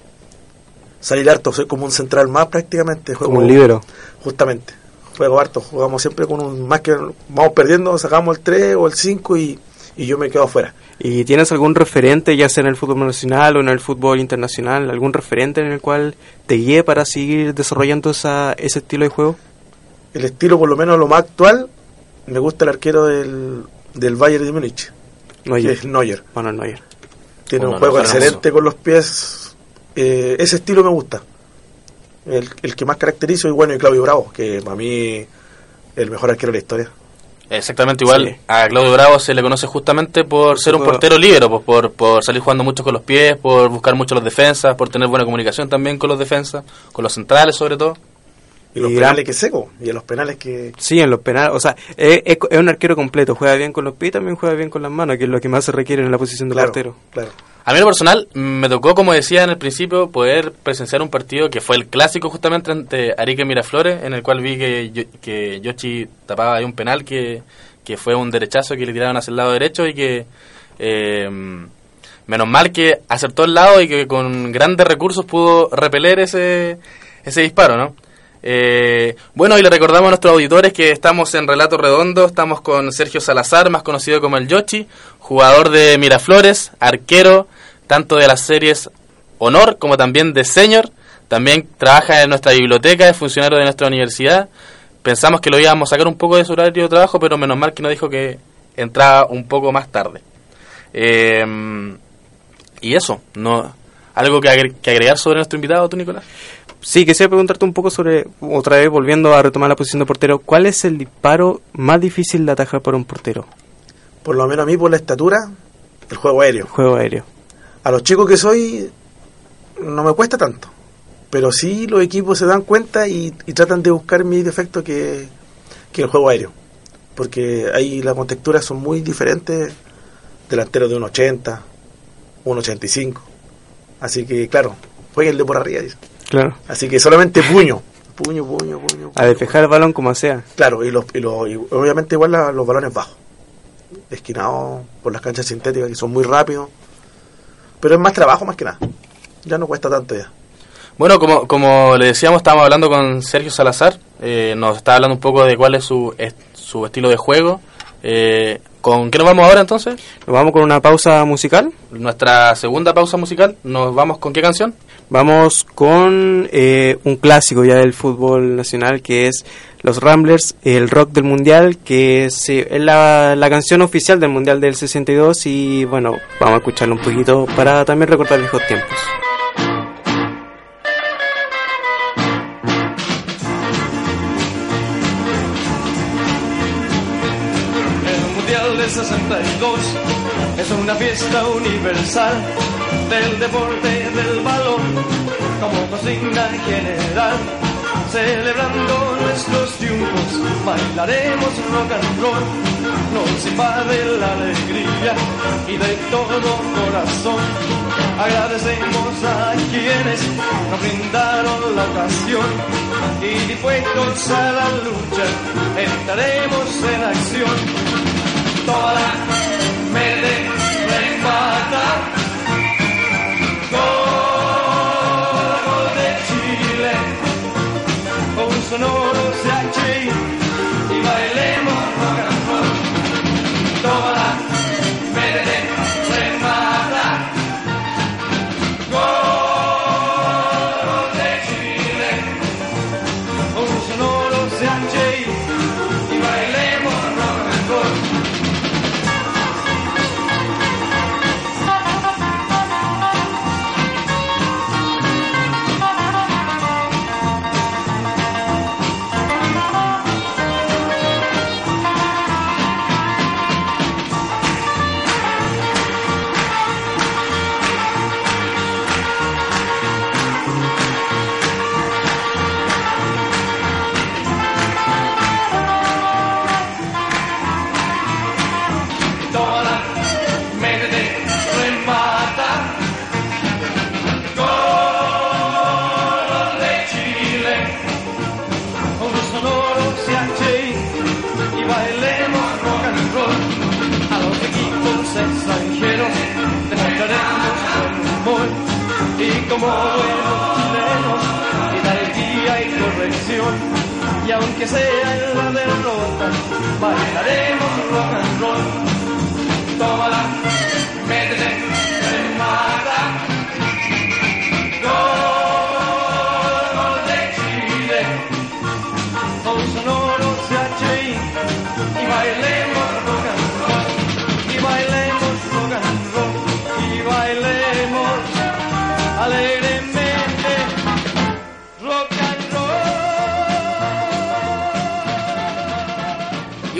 S5: Salir harto, soy como un central más prácticamente. Juego,
S4: Como un líbero.
S5: Justamente. Juego harto, jugamos siempre con un más que vamos perdiendo, sacamos el 3 o el 5 y, y yo me quedo afuera.
S4: ¿Y tienes algún referente, ya sea en el fútbol nacional o en el fútbol internacional, algún referente en el cual te guíe para seguir desarrollando esa, ese estilo de juego?
S5: El estilo, por lo menos lo más actual, me gusta el arquero del, del Bayern de Múnich, que
S4: Neuer.
S5: es Neuer.
S4: Bueno, Neuer.
S5: Tiene
S1: Bueno,
S5: un juego
S1: no,
S5: excelente con los pies. Eh, ese estilo me gusta. El, el que más caracterizo y bueno, y Claudio Bravo, que para mí el mejor arquero de la historia.
S1: Exactamente igual.
S4: Sí.
S1: A Claudio Bravo se le conoce justamente por ser un
S4: Por-
S1: portero líbero, pues, por, por salir jugando mucho con los pies, por buscar mucho los defensas, por tener buena comunicación también con los defensas, con los centrales sobre todo.
S5: Y los
S4: Y
S5: penales
S4: gran-
S5: que seco. Y en los penales que...
S4: Sí, en los penales. O sea, es, es- es un arquero completo. Juega bien con los pies y también juega bien con las manos, que es lo que más se requiere en la posición de
S5: Claro,
S4: portero.
S5: claro.
S1: A mí lo personal me tocó, como decía en el principio, poder presenciar un partido que fue el clásico justamente entre Arique Miraflores, en el cual vi que, que Yoshi tapaba ahí un penal que, que fue un derechazo que le tiraron hacia el lado derecho y que eh, menos mal que acertó el lado y que con grandes recursos pudo repeler ese, ese disparo, ¿no? Eh, bueno, y le recordamos a nuestros auditores que estamos en Relato Redondo, estamos con Sergio Salazar, más conocido como el Yoshi, jugador de Miraflores, arquero, tanto de las series Honor como también de Señor, también trabaja en nuestra biblioteca, es funcionario de nuestra universidad. Pensamos que lo íbamos a sacar un poco de su horario de trabajo, pero menos mal que nos dijo que entraba un poco más tarde. Eh, y eso, no algo que, agre- que agregar sobre nuestro invitado, tú, Nicolás.
S4: Sí, quisiera preguntarte un poco sobre, otra vez volviendo a retomar la posición de portero, ¿cuál es el disparo más difícil de atajar para un portero?
S5: Por lo menos a mí, por la estatura, el juego aéreo.
S4: El juego aéreo.
S5: A los chicos que soy, no me cuesta tanto. Pero sí los equipos se dan cuenta y, y tratan de buscar mi defecto que, que el juego aéreo. Porque ahí las contexturas son muy diferentes. Delanteros de 1,80, 1,85. Así que, claro, jueguen el de por arriba. dice.
S4: Claro.
S5: Así que solamente puño. Puño, puño, puño.
S4: A
S5: puño.
S4: despejar el balón como sea.
S5: Claro, y, los, y, los- y obviamente igual la- los balones bajos. Esquinados por las canchas sintéticas que son muy rápidos. Pero es más trabajo más que nada. Ya no cuesta tanto ya.
S1: Bueno, como, como le decíamos, estábamos hablando con Sergio Salazar, eh, nos está hablando un poco de cuál es su, est- su estilo de juego. Eh, ¿Con qué nos vamos ahora entonces?
S4: Nos vamos con una pausa musical.
S1: Nuestra segunda pausa musical, ¿nos vamos con qué canción?
S4: Vamos con eh, un clásico ya del fútbol nacional que es Los Ramblers, el rock del mundial, que es, la, la canción oficial del mundial del 62 y bueno, vamos a escucharlo un poquito para también recordar viejos tiempos.
S8: Fiesta universal del deporte del balón como consigna general. Celebrando nuestros triunfos, bailaremos rock and roll. Nos invade la alegría y de todo corazón agradecemos a quienes nos brindaron la ocasión y dispuestos a la lucha entraremos en acción. Toda la Matar. Como buenos chilenos, hidalguía y corrección. Y aunque sea en la derrota, bailaremos rock and roll. Tómala, métete,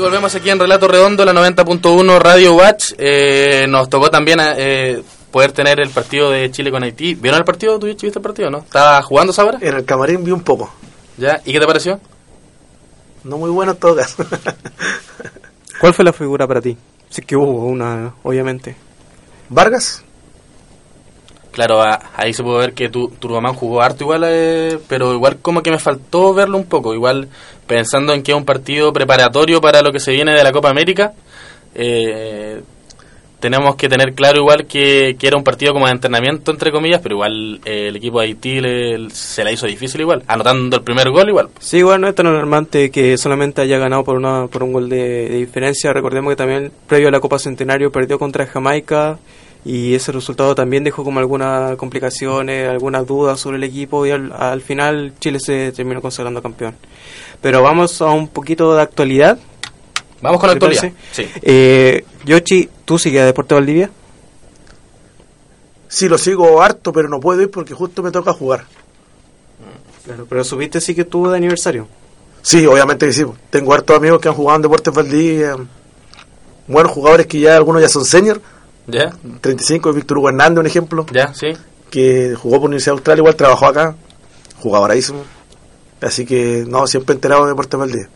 S1: volvemos aquí en Relato Redondo, la 90.1 Radio Watch. Eh, nos tocó también eh, poder tener el partido de Chile con Haití. ¿Vieron el partido? ¿Tú viste el partido, no? ¿Estaba jugando ahora?
S5: En el camarín vi un poco.
S1: ¿Ya? ¿Y qué te pareció?
S5: No muy bueno en todo caso.
S4: ¿Cuál fue la figura para ti? Sí que hubo una, obviamente.
S5: Vargas,
S1: Claro, ahí se puede ver que tu, jugó harto igual, eh, pero igual como que me faltó verlo un poco. Igual pensando en que es un partido preparatorio para lo que se viene de la Copa América, eh, tenemos que tener claro igual que, que era un partido como de entrenamiento, entre comillas, pero igual eh, el equipo de Haití le- se la hizo difícil igual, anotando el primer gol igual.
S4: Sí, igual no es tan alarmante que solamente haya ganado por una por un gol de diferencia. Recordemos que también previo a la Copa Centenario perdió contra Jamaica y ese resultado también dejó como algunas complicaciones, algunas dudas sobre el equipo y al, al final Chile se terminó consagrando campeón. Pero vamos a un poquito de actualidad.
S1: Vamos con la
S4: ¿te
S1: actualidad. Sí.
S4: Eh, Yoshi, ¿tú sigues a Deporte Valdivia?
S5: sí lo sigo harto, pero no puedo ir porque justo me toca jugar.
S4: Claro, pero subiste sí que estuvo de aniversario.
S5: Sí, obviamente que sí. Tengo hartos amigos que han jugado en Deportes Valdivia. Buenos jugadores que ya algunos ya son senior.
S1: ¿Ya?
S5: 35, Víctor Hugo Hernández, un ejemplo.
S1: ¿Ya? ¿Sí?
S5: Que jugó por Universidad Austral, igual trabajó acá. Jugadoraísimo. Así que, no, siempre enterado de Deportes Valdivia.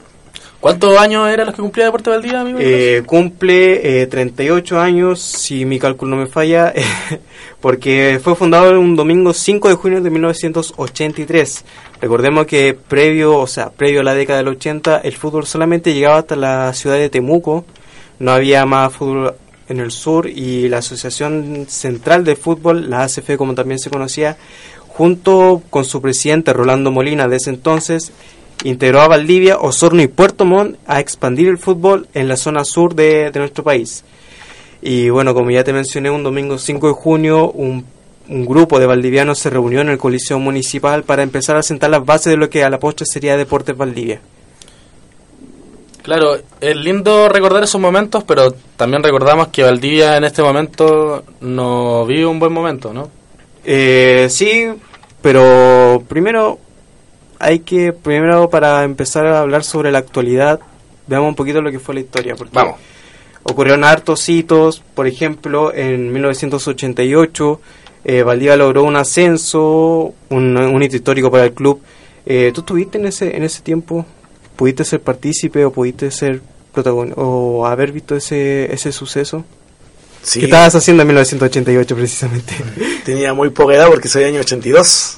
S1: ¿Cuántos años eran los que cumplía Deporte Valdivia, amigo?
S4: Eh, cumple eh, 38 años, si mi cálculo no me falla, [LAUGHS] porque fue fundado un domingo 5 de junio de 1983. Recordemos que previo, o sea, previo a la década del 80, el fútbol solamente llegaba hasta la ciudad de Temuco, no había más fútbol en el sur y la Asociación Central de Fútbol, la ACF como también se conocía, junto con su presidente Rolando Molina de ese entonces, integró a Valdivia, Osorno y Puerto Montt a expandir el fútbol en la zona sur de, de nuestro país. Y bueno, como ya te mencioné, un domingo 5 de junio, un, grupo de valdivianos se reunió en el Coliseo Municipal para empezar a sentar las bases de lo que a la postre sería Deportes Valdivia.
S1: Claro, es lindo recordar esos momentos, pero también recordamos que Valdivia en este momento no vive un buen momento, ¿no?
S4: Eh, sí, pero primero hay que, primero para empezar a hablar sobre la actualidad, veamos un poquito lo que fue la historia. Porque
S1: Vamos.
S4: Ocurrieron hartos hitos, por ejemplo, en 1988 eh, Valdivia logró un ascenso, un, un hito histórico para el club. Eh, ¿Tú estuviste en ese, en ese tiempo? ¿Pudiste ser partícipe o pudiste ser protagonista o haber visto ese, ese suceso?
S5: Sí,
S4: ¿Qué estabas haciendo en 1988 precisamente? [LAUGHS]
S5: tenía muy poca edad porque soy año 82.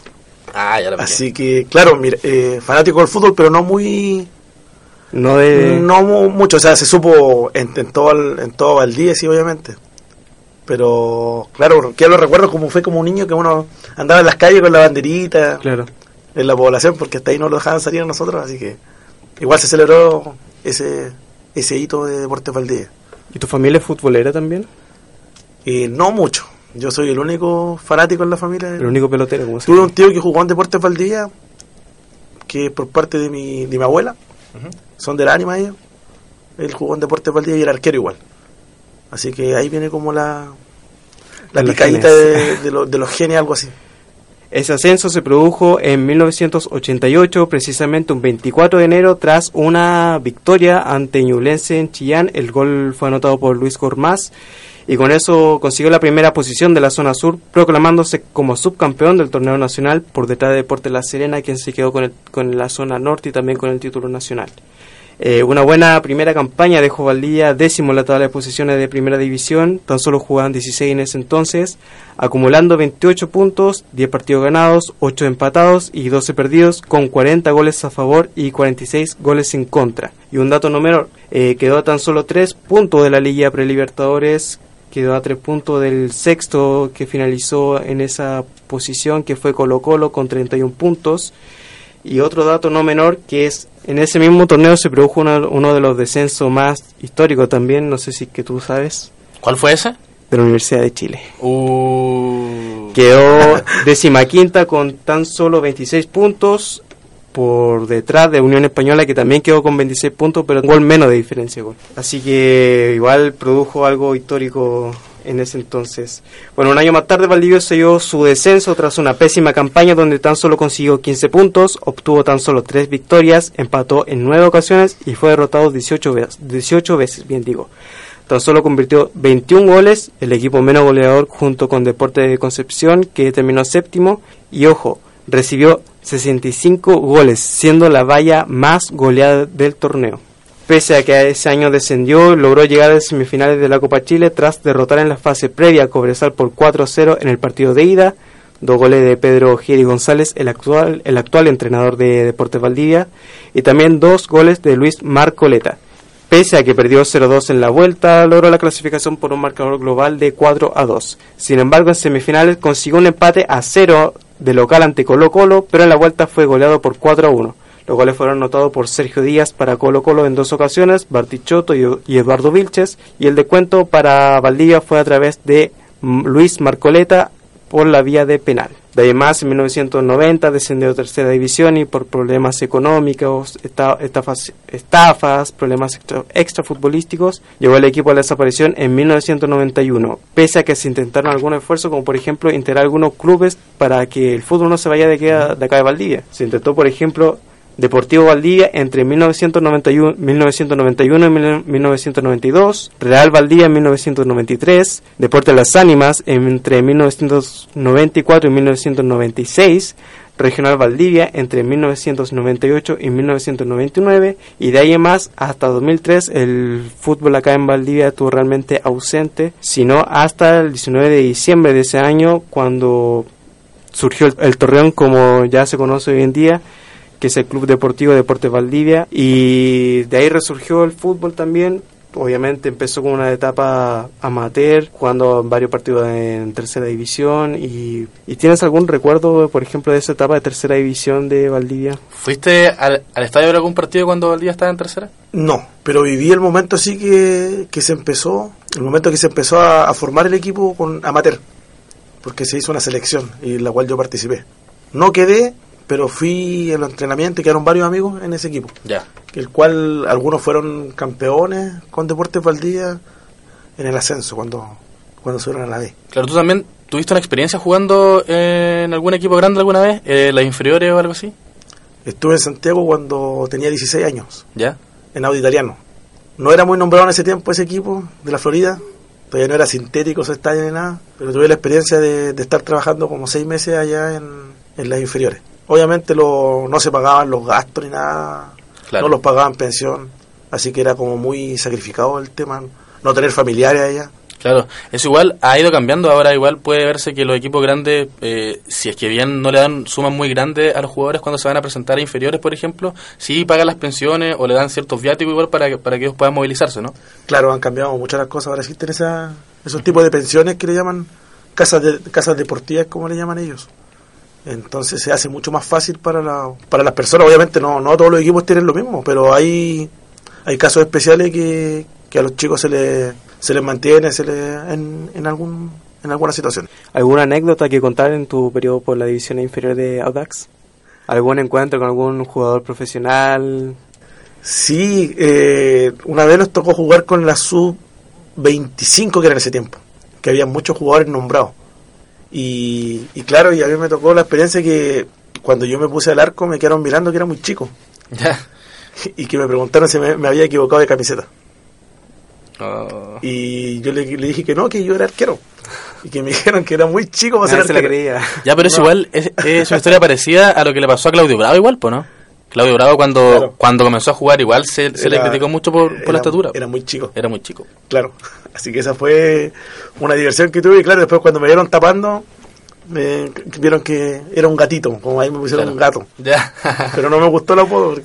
S1: Ah, ya lo
S5: Así que, claro, mira, eh, fanático del fútbol, pero no muy
S4: No de...
S5: No mu- mucho, o sea, se supo en, en todo, el- en todo Valdivia, sí, obviamente. Pero, claro, que lo recuerdo como fue como un niño que uno andaba en las calles con la banderita
S4: Claro.
S5: en la población, porque hasta ahí no lo dejaban salir a nosotros, así que igual se celebró ese, ese hito de Deportes Valdivia.
S4: ¿Y tu familia es futbolera también?
S5: Y no mucho, yo soy el único fanático en la familia.
S4: El único pelotero, como
S5: Tuve un tío que jugó en Deportes Valdivia, que por parte de mi, de mi abuela, son del ánima ellos. Él jugó en Deportes Valdivia y era arquero igual. Así que ahí viene como la, la picadita
S4: genes.
S5: de, de, los- de los genios, algo así.
S4: Ese ascenso se produjo en 1988, precisamente un 24 de enero, tras una victoria ante Ñublense en Chillán. El gol fue anotado por Luis Gormaz y con eso consiguió la primera posición de la zona sur, proclamándose como subcampeón del torneo nacional por detrás de Deportes La Serena, quien se quedó con, con la zona norte y también con el título nacional. Eh, una buena primera campaña dejó Valdivia décimo en la tabla de posiciones de primera división, tan solo jugaban 16 en ese entonces, acumulando 28 puntos, 10 partidos ganados, 8 empatados y 12 perdidos, con 40 goles a favor y 46 goles en contra. Y un dato no menor, eh, quedó a tan solo 3 puntos de la Liga Prelibertadores, quedó a 3 puntos del sexto que finalizó en esa posición, que fue Colo Colo con 31 puntos. Y otro dato no menor que es en ese mismo torneo se produjo uno, uno de los descensos más históricos también, no sé si que tú sabes,
S1: ¿Cuál fue ese?
S4: de la Universidad de Chile.
S1: Uh,
S4: Quedó [LAUGHS] decimaquinta con tan solo 26 puntos por detrás de Unión Española que también quedó con 26 puntos, pero un gol menos de diferencia de gol. Así que igual produjo algo histórico en ese entonces. Bueno, un año más tarde Valdivia selló su descenso tras una pésima campaña donde tan solo consiguió 15 puntos, obtuvo tan solo 3 victorias, empató en 9 ocasiones y fue derrotado 18 veces, 18 veces, bien digo. Tan solo convirtió 21 goles, el equipo menos goleador junto con Deportes de Concepción, que terminó séptimo. Y ojo, recibió 65 goles, siendo la valla más goleada del torneo. Pese a que ese año descendió, logró llegar a semifinales de la Copa Chile tras derrotar en la fase previa a Cobresal por 4-0 en el partido de ida. Dos goles de Pedro Gieri González, el actual, el actual entrenador de Deportes Valdivia, y también dos goles de Luis Marcoleta. Pese a que perdió 0-2 en la vuelta, logró la clasificación por un marcador global de 4 a 2. Sin embargo, en semifinales consiguió un empate a 0 de local ante Colo Colo, pero en la vuelta fue goleado por 4 a 1. Los goles fueron anotados por Sergio Díaz para Colo Colo en dos ocasiones, Bartichotto y, Eduardo Vilches, y el descuento para Valdivia fue a través de mm, Luis Marcoleta por la vía de penal. De ahí en más, en 1990 descendió a tercera división y por problemas económicos, esta- estafas, estafas problemas extra, extrafutbolísticos, llegó el equipo a la desaparición en 1991. Pese a que se intentaron algunos esfuerzos, como por ejemplo integrar algunos clubes para que el fútbol no se vaya de, de acá de Valdivia. Se intentó, por ejemplo, Deportivo Valdivia entre 1991, 1991 y 1992, Real Valdivia en 1993, Deporte Las Ánimas entre 1994 y 1996, Regional Valdivia entre 1998 y 1999 y de ahí en más hasta 2003 el fútbol acá en Valdivia estuvo realmente ausente, sino hasta el 19 de diciembre de ese año cuando surgió el, el Torreón como ya se conoce hoy en día que es el Club Deportivo Deportes Valdivia, y de ahí resurgió el fútbol también. Obviamente empezó con una etapa amateur, jugando varios partidos en tercera división. Y, ¿y tienes algún recuerdo, por ejemplo, de esa etapa de tercera división de Valdivia?
S1: ¿Fuiste al, al estadio de algún partido cuando Valdivia estaba en tercera?
S5: No, pero viví el momento así que, que se empezó, el momento que se empezó a, a formar el equipo con amateur, porque se hizo una selección y en la cual yo participé. No quedé, pero fui en los entrenamientos y quedaron varios amigos en ese equipo,
S1: Ya.
S5: el cual algunos fueron campeones con Deportes Valdivia en el ascenso cuando, cuando subieron a la B.
S1: Claro, tú también tuviste una experiencia jugando en algún equipo grande alguna vez, eh, las inferiores o algo así.
S5: Estuve en Santiago cuando tenía 16 años,
S1: Ya.
S5: en Audi Italiano. No era muy nombrado en ese tiempo ese equipo de la Florida, todavía no era sintético ese estadio ni nada, pero tuve la experiencia de, de estar trabajando como seis meses allá en, en las inferiores. Obviamente lo, no se pagaban los gastos ni nada,
S1: Claro.
S5: no los pagaban pensión, así que era como muy sacrificado el tema, no tener familiares allá.
S1: Claro, eso igual ha ido cambiando. Ahora igual puede verse que los equipos grandes, eh, si es que bien no le dan sumas muy grandes a los jugadores cuando se van a presentar a inferiores, por ejemplo, sí pagan las pensiones o le dan ciertos viáticos igual para que, para que ellos puedan movilizarse, ¿no?
S5: Claro, han cambiado muchas las cosas. Ahora existen esa, esos tipos de pensiones que le llaman casas de, casas deportivas, como le llaman ellos. Entonces se hace mucho más fácil para, la, para las personas. Obviamente no, no todos los equipos tienen lo mismo, pero hay, hay casos especiales que, que a los chicos se les, se les mantiene se les, en, en, algún, en alguna situación.
S4: ¿Alguna anécdota que contar en tu periodo por la división inferior de Audax? ¿Algún encuentro con algún jugador profesional?
S5: Sí, eh, una vez nos tocó jugar con la sub-25 que era en ese tiempo, que había muchos jugadores nombrados. Y, y claro, y a mí me tocó la experiencia que cuando yo me puse al arco me quedaron mirando que era muy chico. [LAUGHS] y que me preguntaron si me, me había equivocado de camiseta.
S1: Oh.
S5: Y yo le, le dije que no, que yo era arquero. Y que me [LAUGHS] dijeron que era muy chico para ser
S4: Nadie se la
S5: arquero.
S4: creía.
S1: Ya, pero es
S5: No.
S1: igual, es, es una historia parecida a lo que le pasó a Claudio Bravo igual, pues, ¿no? Claudio Bravo cuando,
S5: Claro.
S1: cuando comenzó a jugar igual se, se le criticó mucho por, por
S5: era-
S1: la estatura.
S5: Era muy chico.
S1: Era muy chico.
S5: Claro. Así que esa fue una diversión que tuve. Y claro, después cuando me vieron tapando, me vieron que era un gatito. Como ahí me pusieron
S1: Claro.
S5: un gato.
S1: Ya.
S5: Pero no me gustó el apodo.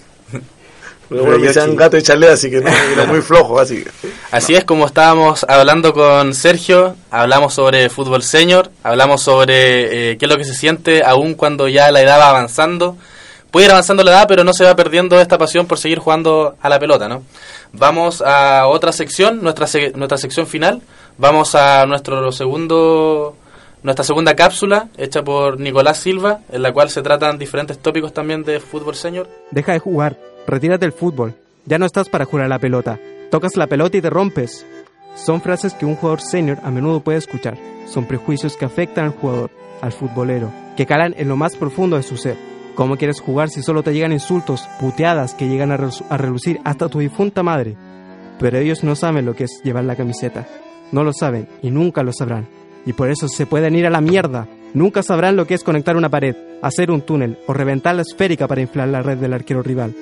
S5: Porque, bueno, [LAUGHS] me decían gato de charlé, así que no, era muy [LAUGHS] flojo. Así.
S1: Así es como estábamos hablando con Sergio, hablamos sobre fútbol senior, hablamos sobre eh, qué es lo que se siente aún cuando ya la edad va avanzando. Puede ir avanzando la edad, pero no se va perdiendo esta pasión por seguir jugando a la pelota, ¿no? Vamos a otra sección, nuestra, nuestra sección final. Vamos a nuestro segundo, nuestra segunda cápsula, hecha por Nicolás Silva, en la cual se tratan diferentes tópicos también de fútbol senior.
S3: Deja de jugar, retírate del fútbol. Ya no estás para jugar la pelota. Tocas la pelota y te rompes. Son frases que un jugador senior a menudo puede escuchar. Son prejuicios que afectan al jugador, al futbolero, que calan en lo más profundo de su ser. ¿Cómo quieres jugar si solo te llegan insultos, puteadas que llegan a, relu- a relucir hasta tu difunta madre? Pero ellos no saben lo que es llevar la camiseta. No lo saben y nunca lo sabrán. Y por eso se pueden ir a la mierda. Nunca sabrán lo que es conectar una pared, hacer un túnel o reventar la esférica para inflar la red del arquero rival.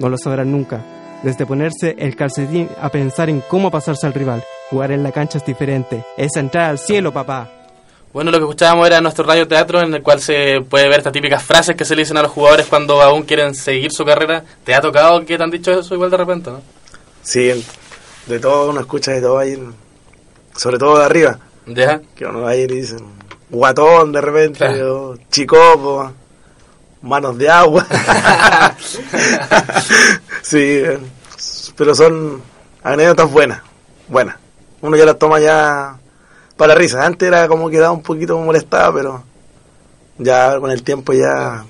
S3: No lo sabrán nunca. Desde ponerse el calcetín a pensar en cómo pasarse al rival. Jugar en la cancha es diferente. Es entrar al cielo, papá.
S1: Bueno, lo que escuchábamos era nuestro radio teatro en el cual se puede ver estas típicas frases que se le dicen a los jugadores cuando aún quieren seguir su carrera. ¿Te ha tocado que te han dicho eso igual de repente, no?
S5: Sí, de todo uno escucha de todo ahí. sobre todo de arriba.
S1: ¿Ya?
S5: Que uno va ahí y le dicen guatón de repente,
S1: Claro.
S5: chicopo, manos de agua. [LAUGHS] [LAUGHS] sí, pero son anécdotas buenas, buenas. Uno ya las toma ya para risa. Antes era como que daba un poquito molestado, pero ya con el tiempo ya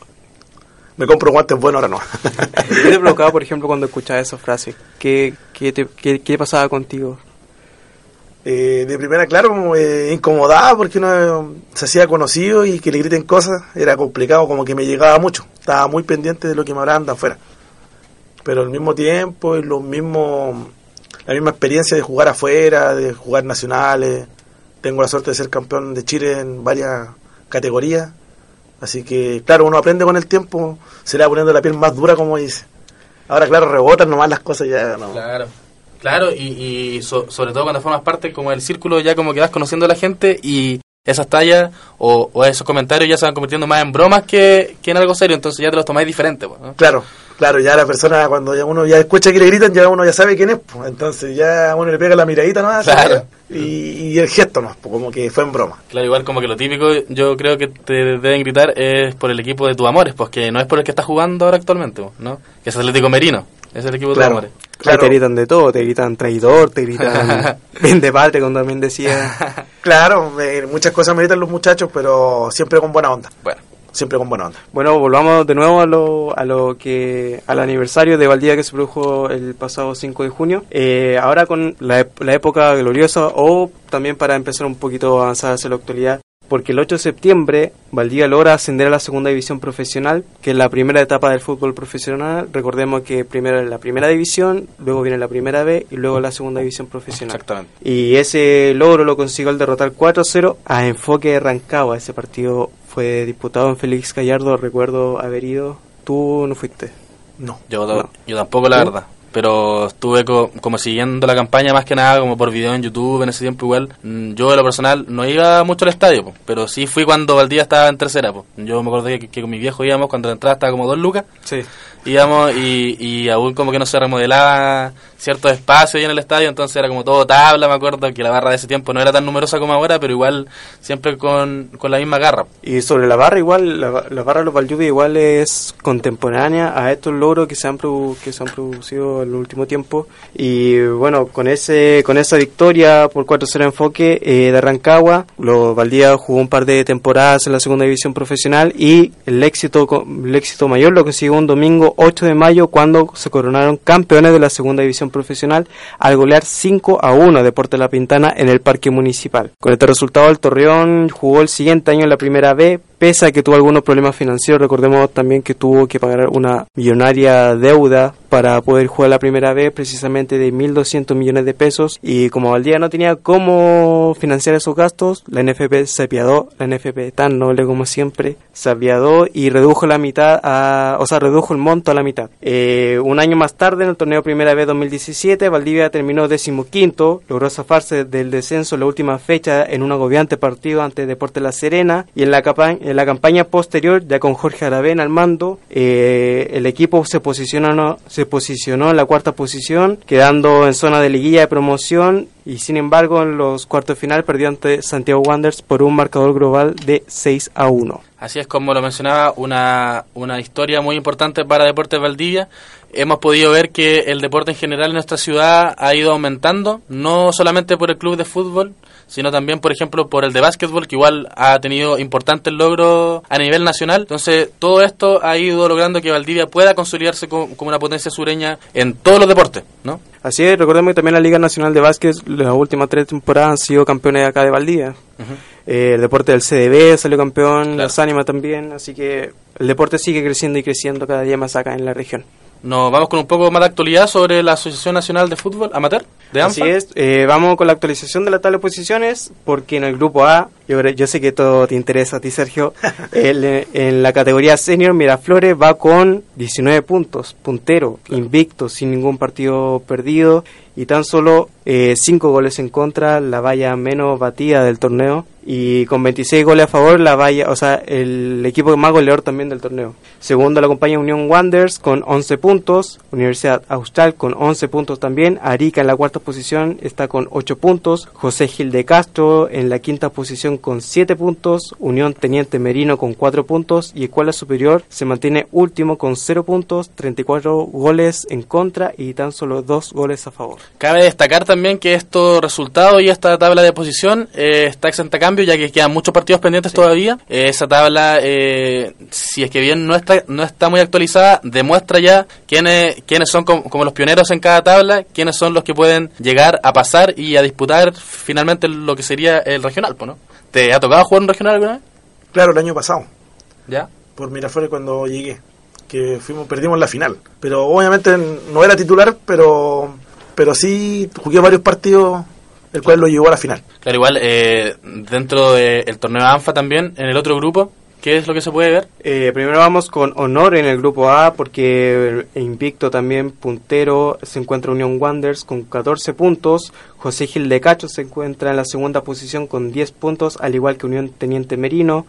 S5: me compro guantes buenos ahora no. [LAUGHS]
S4: ¿Qué te provocaba, por ejemplo, cuando escuchabas esas frases? ¿Qué, qué, te- qué- qué pasaba contigo?
S5: Eh, de primera, claro, eh, incomodaba porque uno se hacía conocido y que le griten cosas era complicado, como que me llegaba mucho. Estaba muy pendiente de lo que me hablaban de afuera. Pero al mismo tiempo, es lo mismo, la misma experiencia de jugar afuera, de jugar nacionales. Tengo la suerte de ser campeón de Chile en varias categorías. Así que, claro, uno aprende con el tiempo, se le va poniendo la piel más dura, como dice. Ahora, claro, rebotan nomás las cosas ya. No.
S1: Claro. Claro, y, y so- sobre todo cuando formas parte como del círculo, ya como que vas conociendo a la gente y esas tallas o, o esos comentarios ya se van convirtiendo más en bromas que, que en algo serio, entonces ya te los tomáis diferente. pues, ¿no?
S5: Claro, claro, ya la persona cuando ya uno ya escucha que le gritan, ya uno ya sabe quién es, pues. entonces ya uno le pega la miradita ¿no?
S1: Claro.
S5: y, y el gesto más, pues, como que fue en broma.
S1: Claro, igual como que lo típico yo creo que te deben gritar es por el equipo de tus amores, pues que no es por el que estás jugando ahora actualmente, ¿no? Que es Atlético Merino, es el equipo de tus
S5: Claro.
S1: amores.
S4: Ahí te gritan de todo, te gritan traidor, te gritan [LAUGHS] vende patria, como también decía. [LAUGHS]
S5: Claro, me- muchas cosas me gritan los muchachos, pero siempre con buena onda,
S1: Bueno,
S5: siempre con buena onda.
S4: Bueno, volvamos de nuevo a lo, a lo que al aniversario de Valdivia que se produjo el pasado 5 de junio. Eh, ahora con la, la época gloriosa o también para empezar un poquito a avanzar hacia la actualidad, porque el 8 de septiembre Valdivia logra ascender a la segunda división profesional, que es la primera etapa del fútbol profesional. Recordemos que primero es la primera división, luego viene la primera B y luego la segunda división profesional.
S1: exactamente.
S4: Y ese logro lo consiguió al derrotar 4-0 a Enfoque de Rancagua. Ese partido fue disputado en Félix Gallardo, recuerdo haber ido. Tú no fuiste.
S5: No.
S1: Yo,
S4: No.
S1: yo tampoco, la
S4: ¿Tú?
S1: verdad. pero estuve co- como siguiendo la campaña más que nada como por video en YouTube en ese tiempo igual. Mm, Yo de lo personal no iba mucho al estadio, po, pero sí fui cuando Valdivia estaba en tercera. po. Yo me acordé que, que con mi viejo íbamos cuando la entrada estaba como dos lucas.
S4: Sí.
S1: Íbamos y, y aún como que no se remodelaba ciertos espacios ahí en el estadio, entonces era como todo tabla, me acuerdo que la barra de ese tiempo no era tan numerosa como ahora, pero igual siempre con, con la misma garra.
S4: Y sobre la barra, igual, la, la barra de los Valdivia igual es contemporánea a estos logros que se han, que se han producido en el último tiempo. Y bueno, con ese con esa victoria por 4-0 enfoque eh, de Rancagua, los Valdivia jugó un par de temporadas en la segunda división profesional y el éxito, el éxito mayor lo consiguió un domingo 8 de mayo cuando se coronaron campeones de la segunda división profesional al golear 5 a 1 a Deporte La Pintana en el Parque Municipal. Con este resultado el Torreón jugó el siguiente año en la primera B, pese a que tuvo algunos problemas financieros, recordemos también que tuvo que pagar una millonaria deuda para poder jugar la primera vez, precisamente de 1.200 millones de pesos. Y como Valdía no tenía cómo financiar esos gastos, la NFP se apiadó, la NFP tan noble como siempre, se apiadó y redujo la mitad, a, o sea, redujo el monto a la mitad. Eh, un año más tarde, en el torneo Primera B 2017, Valdivia terminó decimoquinto, logró zafarse del descenso en la última fecha en un agobiante partido ante Deporte La Serena y en la, capa- la campaña posterior, ya con Jorge Aravena al mando, eh, el equipo se posicionó, se posicionó en la cuarta posición, quedando en zona de liguilla de promoción y sin embargo en los cuartos de final perdió ante Santiago Wanderers por un marcador global de 6 a 1.
S1: Así es como lo mencionaba, una, una historia muy importante para Deportes Valdivia. Hemos podido ver que el deporte en general en nuestra ciudad ha ido aumentando, no solamente por el club de fútbol, sino también, por ejemplo, por el de básquetbol, que igual ha tenido importantes logros a nivel nacional. Entonces, todo esto ha ido logrando que Valdivia pueda consolidarse co- como una potencia sureña en todos los deportes, ¿no?
S4: Así es, recordemos que también la Liga Nacional de Básquet, las últimas tres temporadas han sido campeones acá de Valdivia. Eh, el deporte del CDB salió campeón, las Ánimas también, así que el deporte sigue creciendo y creciendo cada día más acá en la región.
S1: Nos vamos con un poco más de actualidad sobre la Asociación Nacional de Fútbol Amateur, de
S4: Así
S1: ANFA.
S4: es, eh, vamos con la actualización de la tabla de posiciones, porque en el grupo A, yo, sé que todo te interesa a ti, Sergio, [LAUGHS] el- en la categoría senior, Miraflores va con 19 puntos, puntero, invicto, sin ningún partido perdido y tan solo 5 goles en contra, la valla menos batida del torneo y con 26 goles a favor, la valla, o sea, el equipo más goleador también del torneo. Segundo la compañía Unión Wanderers con 11 puntos, Universidad Austral con 11 puntos también, Arica en la cuarta posición está con 8 puntos, José Gil de Castro en la quinta posición con 7 puntos, Unión Teniente Merino con 4 puntos. Y Escuela Superior se mantiene último con 0 puntos, 34 goles en contra y tan solo 2 goles a favor.
S1: Cabe destacar también que estos resultados y esta tabla de posición eh, está a cambio, ya que quedan muchos partidos pendientes todavía. Eh, esa tabla, eh, si es que bien no está, no está muy actualizada, demuestra ya quiénes, quiénes son com- como, los pioneros en cada tabla, quiénes son los que pueden llegar a pasar y a disputar finalmente lo que sería el regional, ¿no? ¿Te ha tocado jugar un regional alguna vez?
S5: Claro, el año pasado,
S1: ¿Ya?
S5: por Miraflores cuando llegué, que fuimos perdimos la final. Pero obviamente no era titular, pero pero sí jugué varios partidos, el cual lo llevó a la final.
S1: Claro, igual eh, dentro del torneo ANFA también, en el otro grupo, ¿qué es lo que se puede ver?
S4: Eh, primero vamos con honor en el grupo A porque invicto también puntero se encuentra Unión Wanderers con 14 puntos, José Gil de Cacho se encuentra en la segunda posición con 10 puntos al igual que Unión Teniente Merino,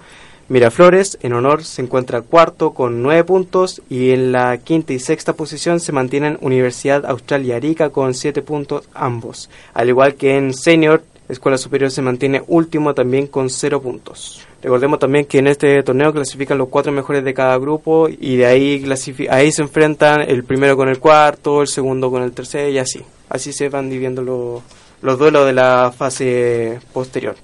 S4: Miraflores en honor se encuentra cuarto con 9 puntos y en la quinta y sexta posición se mantienen Universidad Austral y Arica con 7 puntos ambos, al igual que en senior Escuela Superior se mantiene último también con 0 puntos. Recordemos también que en este torneo clasifican los cuatro mejores de cada grupo y de ahí ahí se enfrentan el primero con el cuarto, el segundo con el tercero y así. Así se van dividiendo lo- los duelos de la fase posterior.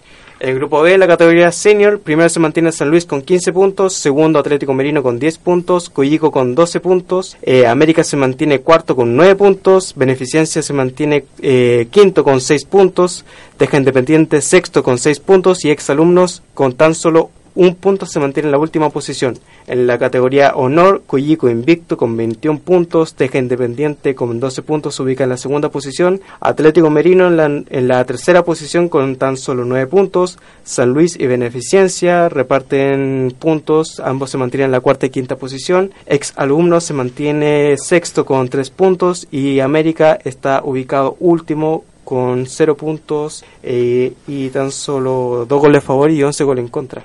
S4: El grupo B, la categoría senior, primero se mantiene San Luis con 15 puntos, segundo Atlético Merino con 10 puntos, Coyico con 12 puntos, eh, América se mantiene cuarto con 9 puntos, Beneficencia se mantiene eh, quinto con 6 puntos, Teja Independiente sexto con 6 puntos y Exalumnos con tan solo un punto se mantiene en la última posición. En la categoría Honor, Coyico invicto con 21 puntos, Teja Independiente con 12 puntos se ubica en la segunda posición, Atlético Merino en la, en la tercera posición con tan solo 9 puntos, San Luis y Beneficencia reparten puntos, ambos se mantienen en la cuarta y quinta posición, Ex Alumno se mantiene sexto con 3 puntos y América está ubicado último con 0 puntos eh, y tan solo 2 goles a favor y 11 goles en contra.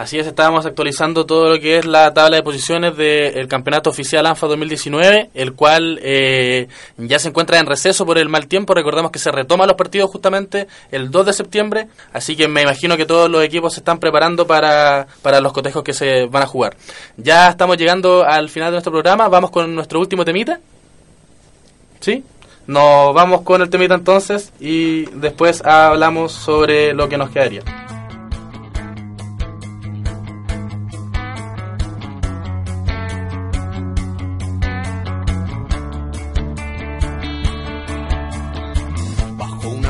S1: Así es, estábamos actualizando todo lo que es la tabla de posiciones del campeonato oficial ANFA 2019, el cual eh, ya se encuentra en receso por el mal tiempo. Recordemos que se retoman los partidos justamente el 2 de septiembre, así que me imagino que todos los equipos se están preparando para, para los cotejos que se van a jugar. Ya estamos llegando al final de nuestro programa, vamos con nuestro último temita. ¿Sí? Nos vamos con el temita entonces y después hablamos sobre lo que nos quedaría.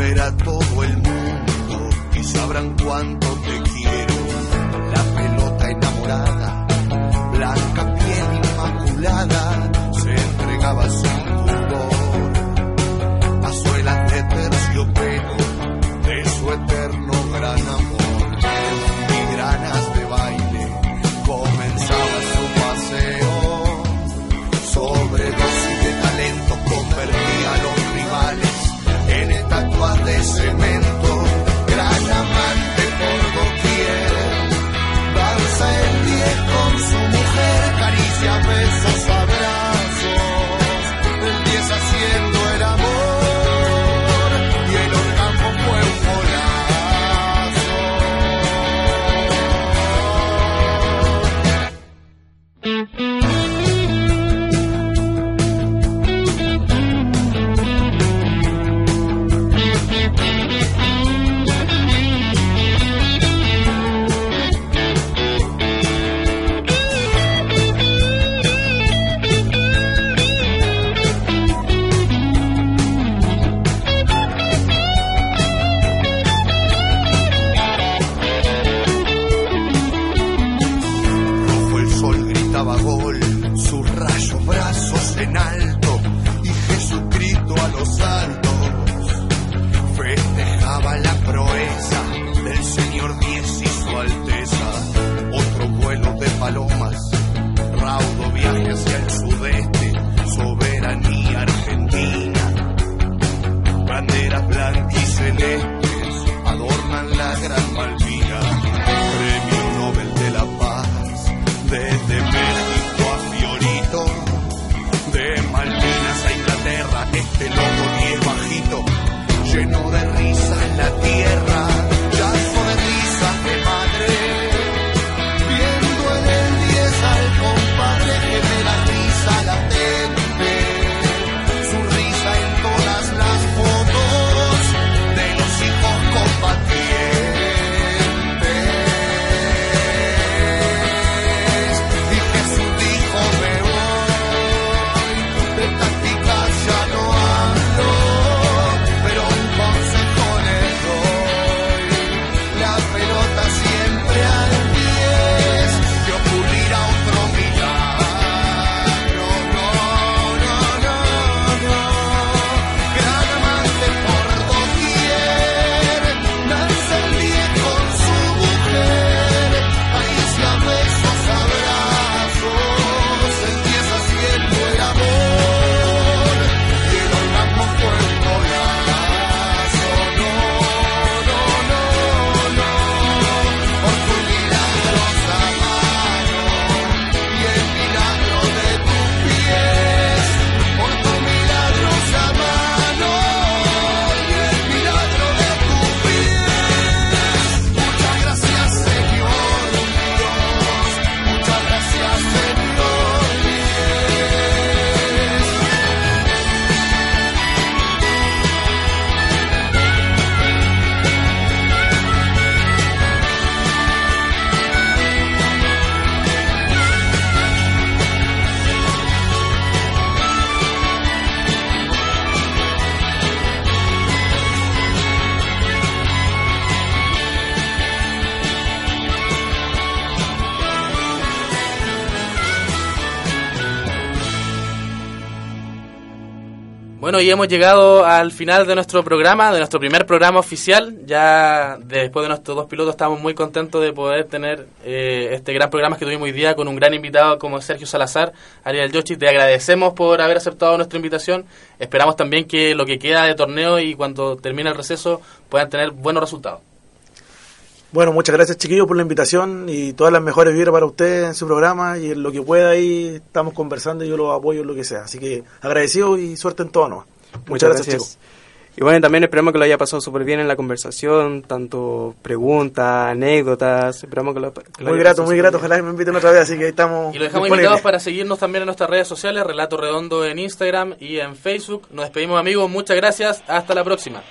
S9: verá todo el mundo y sabrán cuánto
S1: hemos llegado al final de nuestro programa, de nuestro primer programa oficial. Ya después de nuestros dos pilotos estamos muy contentos de poder tener eh, este gran programa que tuvimos hoy día con un gran invitado como Sergio Salazar, Ariel Yoshi. Te agradecemos por haber aceptado nuestra invitación. Esperamos también que lo que queda de torneo y cuando termine el receso puedan tener buenos resultados.
S5: Bueno, muchas gracias chiquillos por la invitación y todas las mejores vibras para ustedes en su programa y en lo que pueda ahí estamos conversando y yo los apoyo en lo que sea. Así que agradecido y suerte en todo. ¿no? Muchas, gracias, chicos.
S4: Y bueno, también esperamos que lo haya pasado súper bien en la conversación, tanto preguntas, anécdotas, esperamos que lo, que lo
S5: Muy
S4: haya
S5: grato, muy grato.
S4: bien.
S5: Ojalá que me inviten otra vez, así que ahí estamos
S1: Y lo dejamos invitados para seguirnos también en nuestras redes sociales, Relato Redondo en Instagram y en Facebook. Nos despedimos amigos, muchas gracias, hasta la próxima.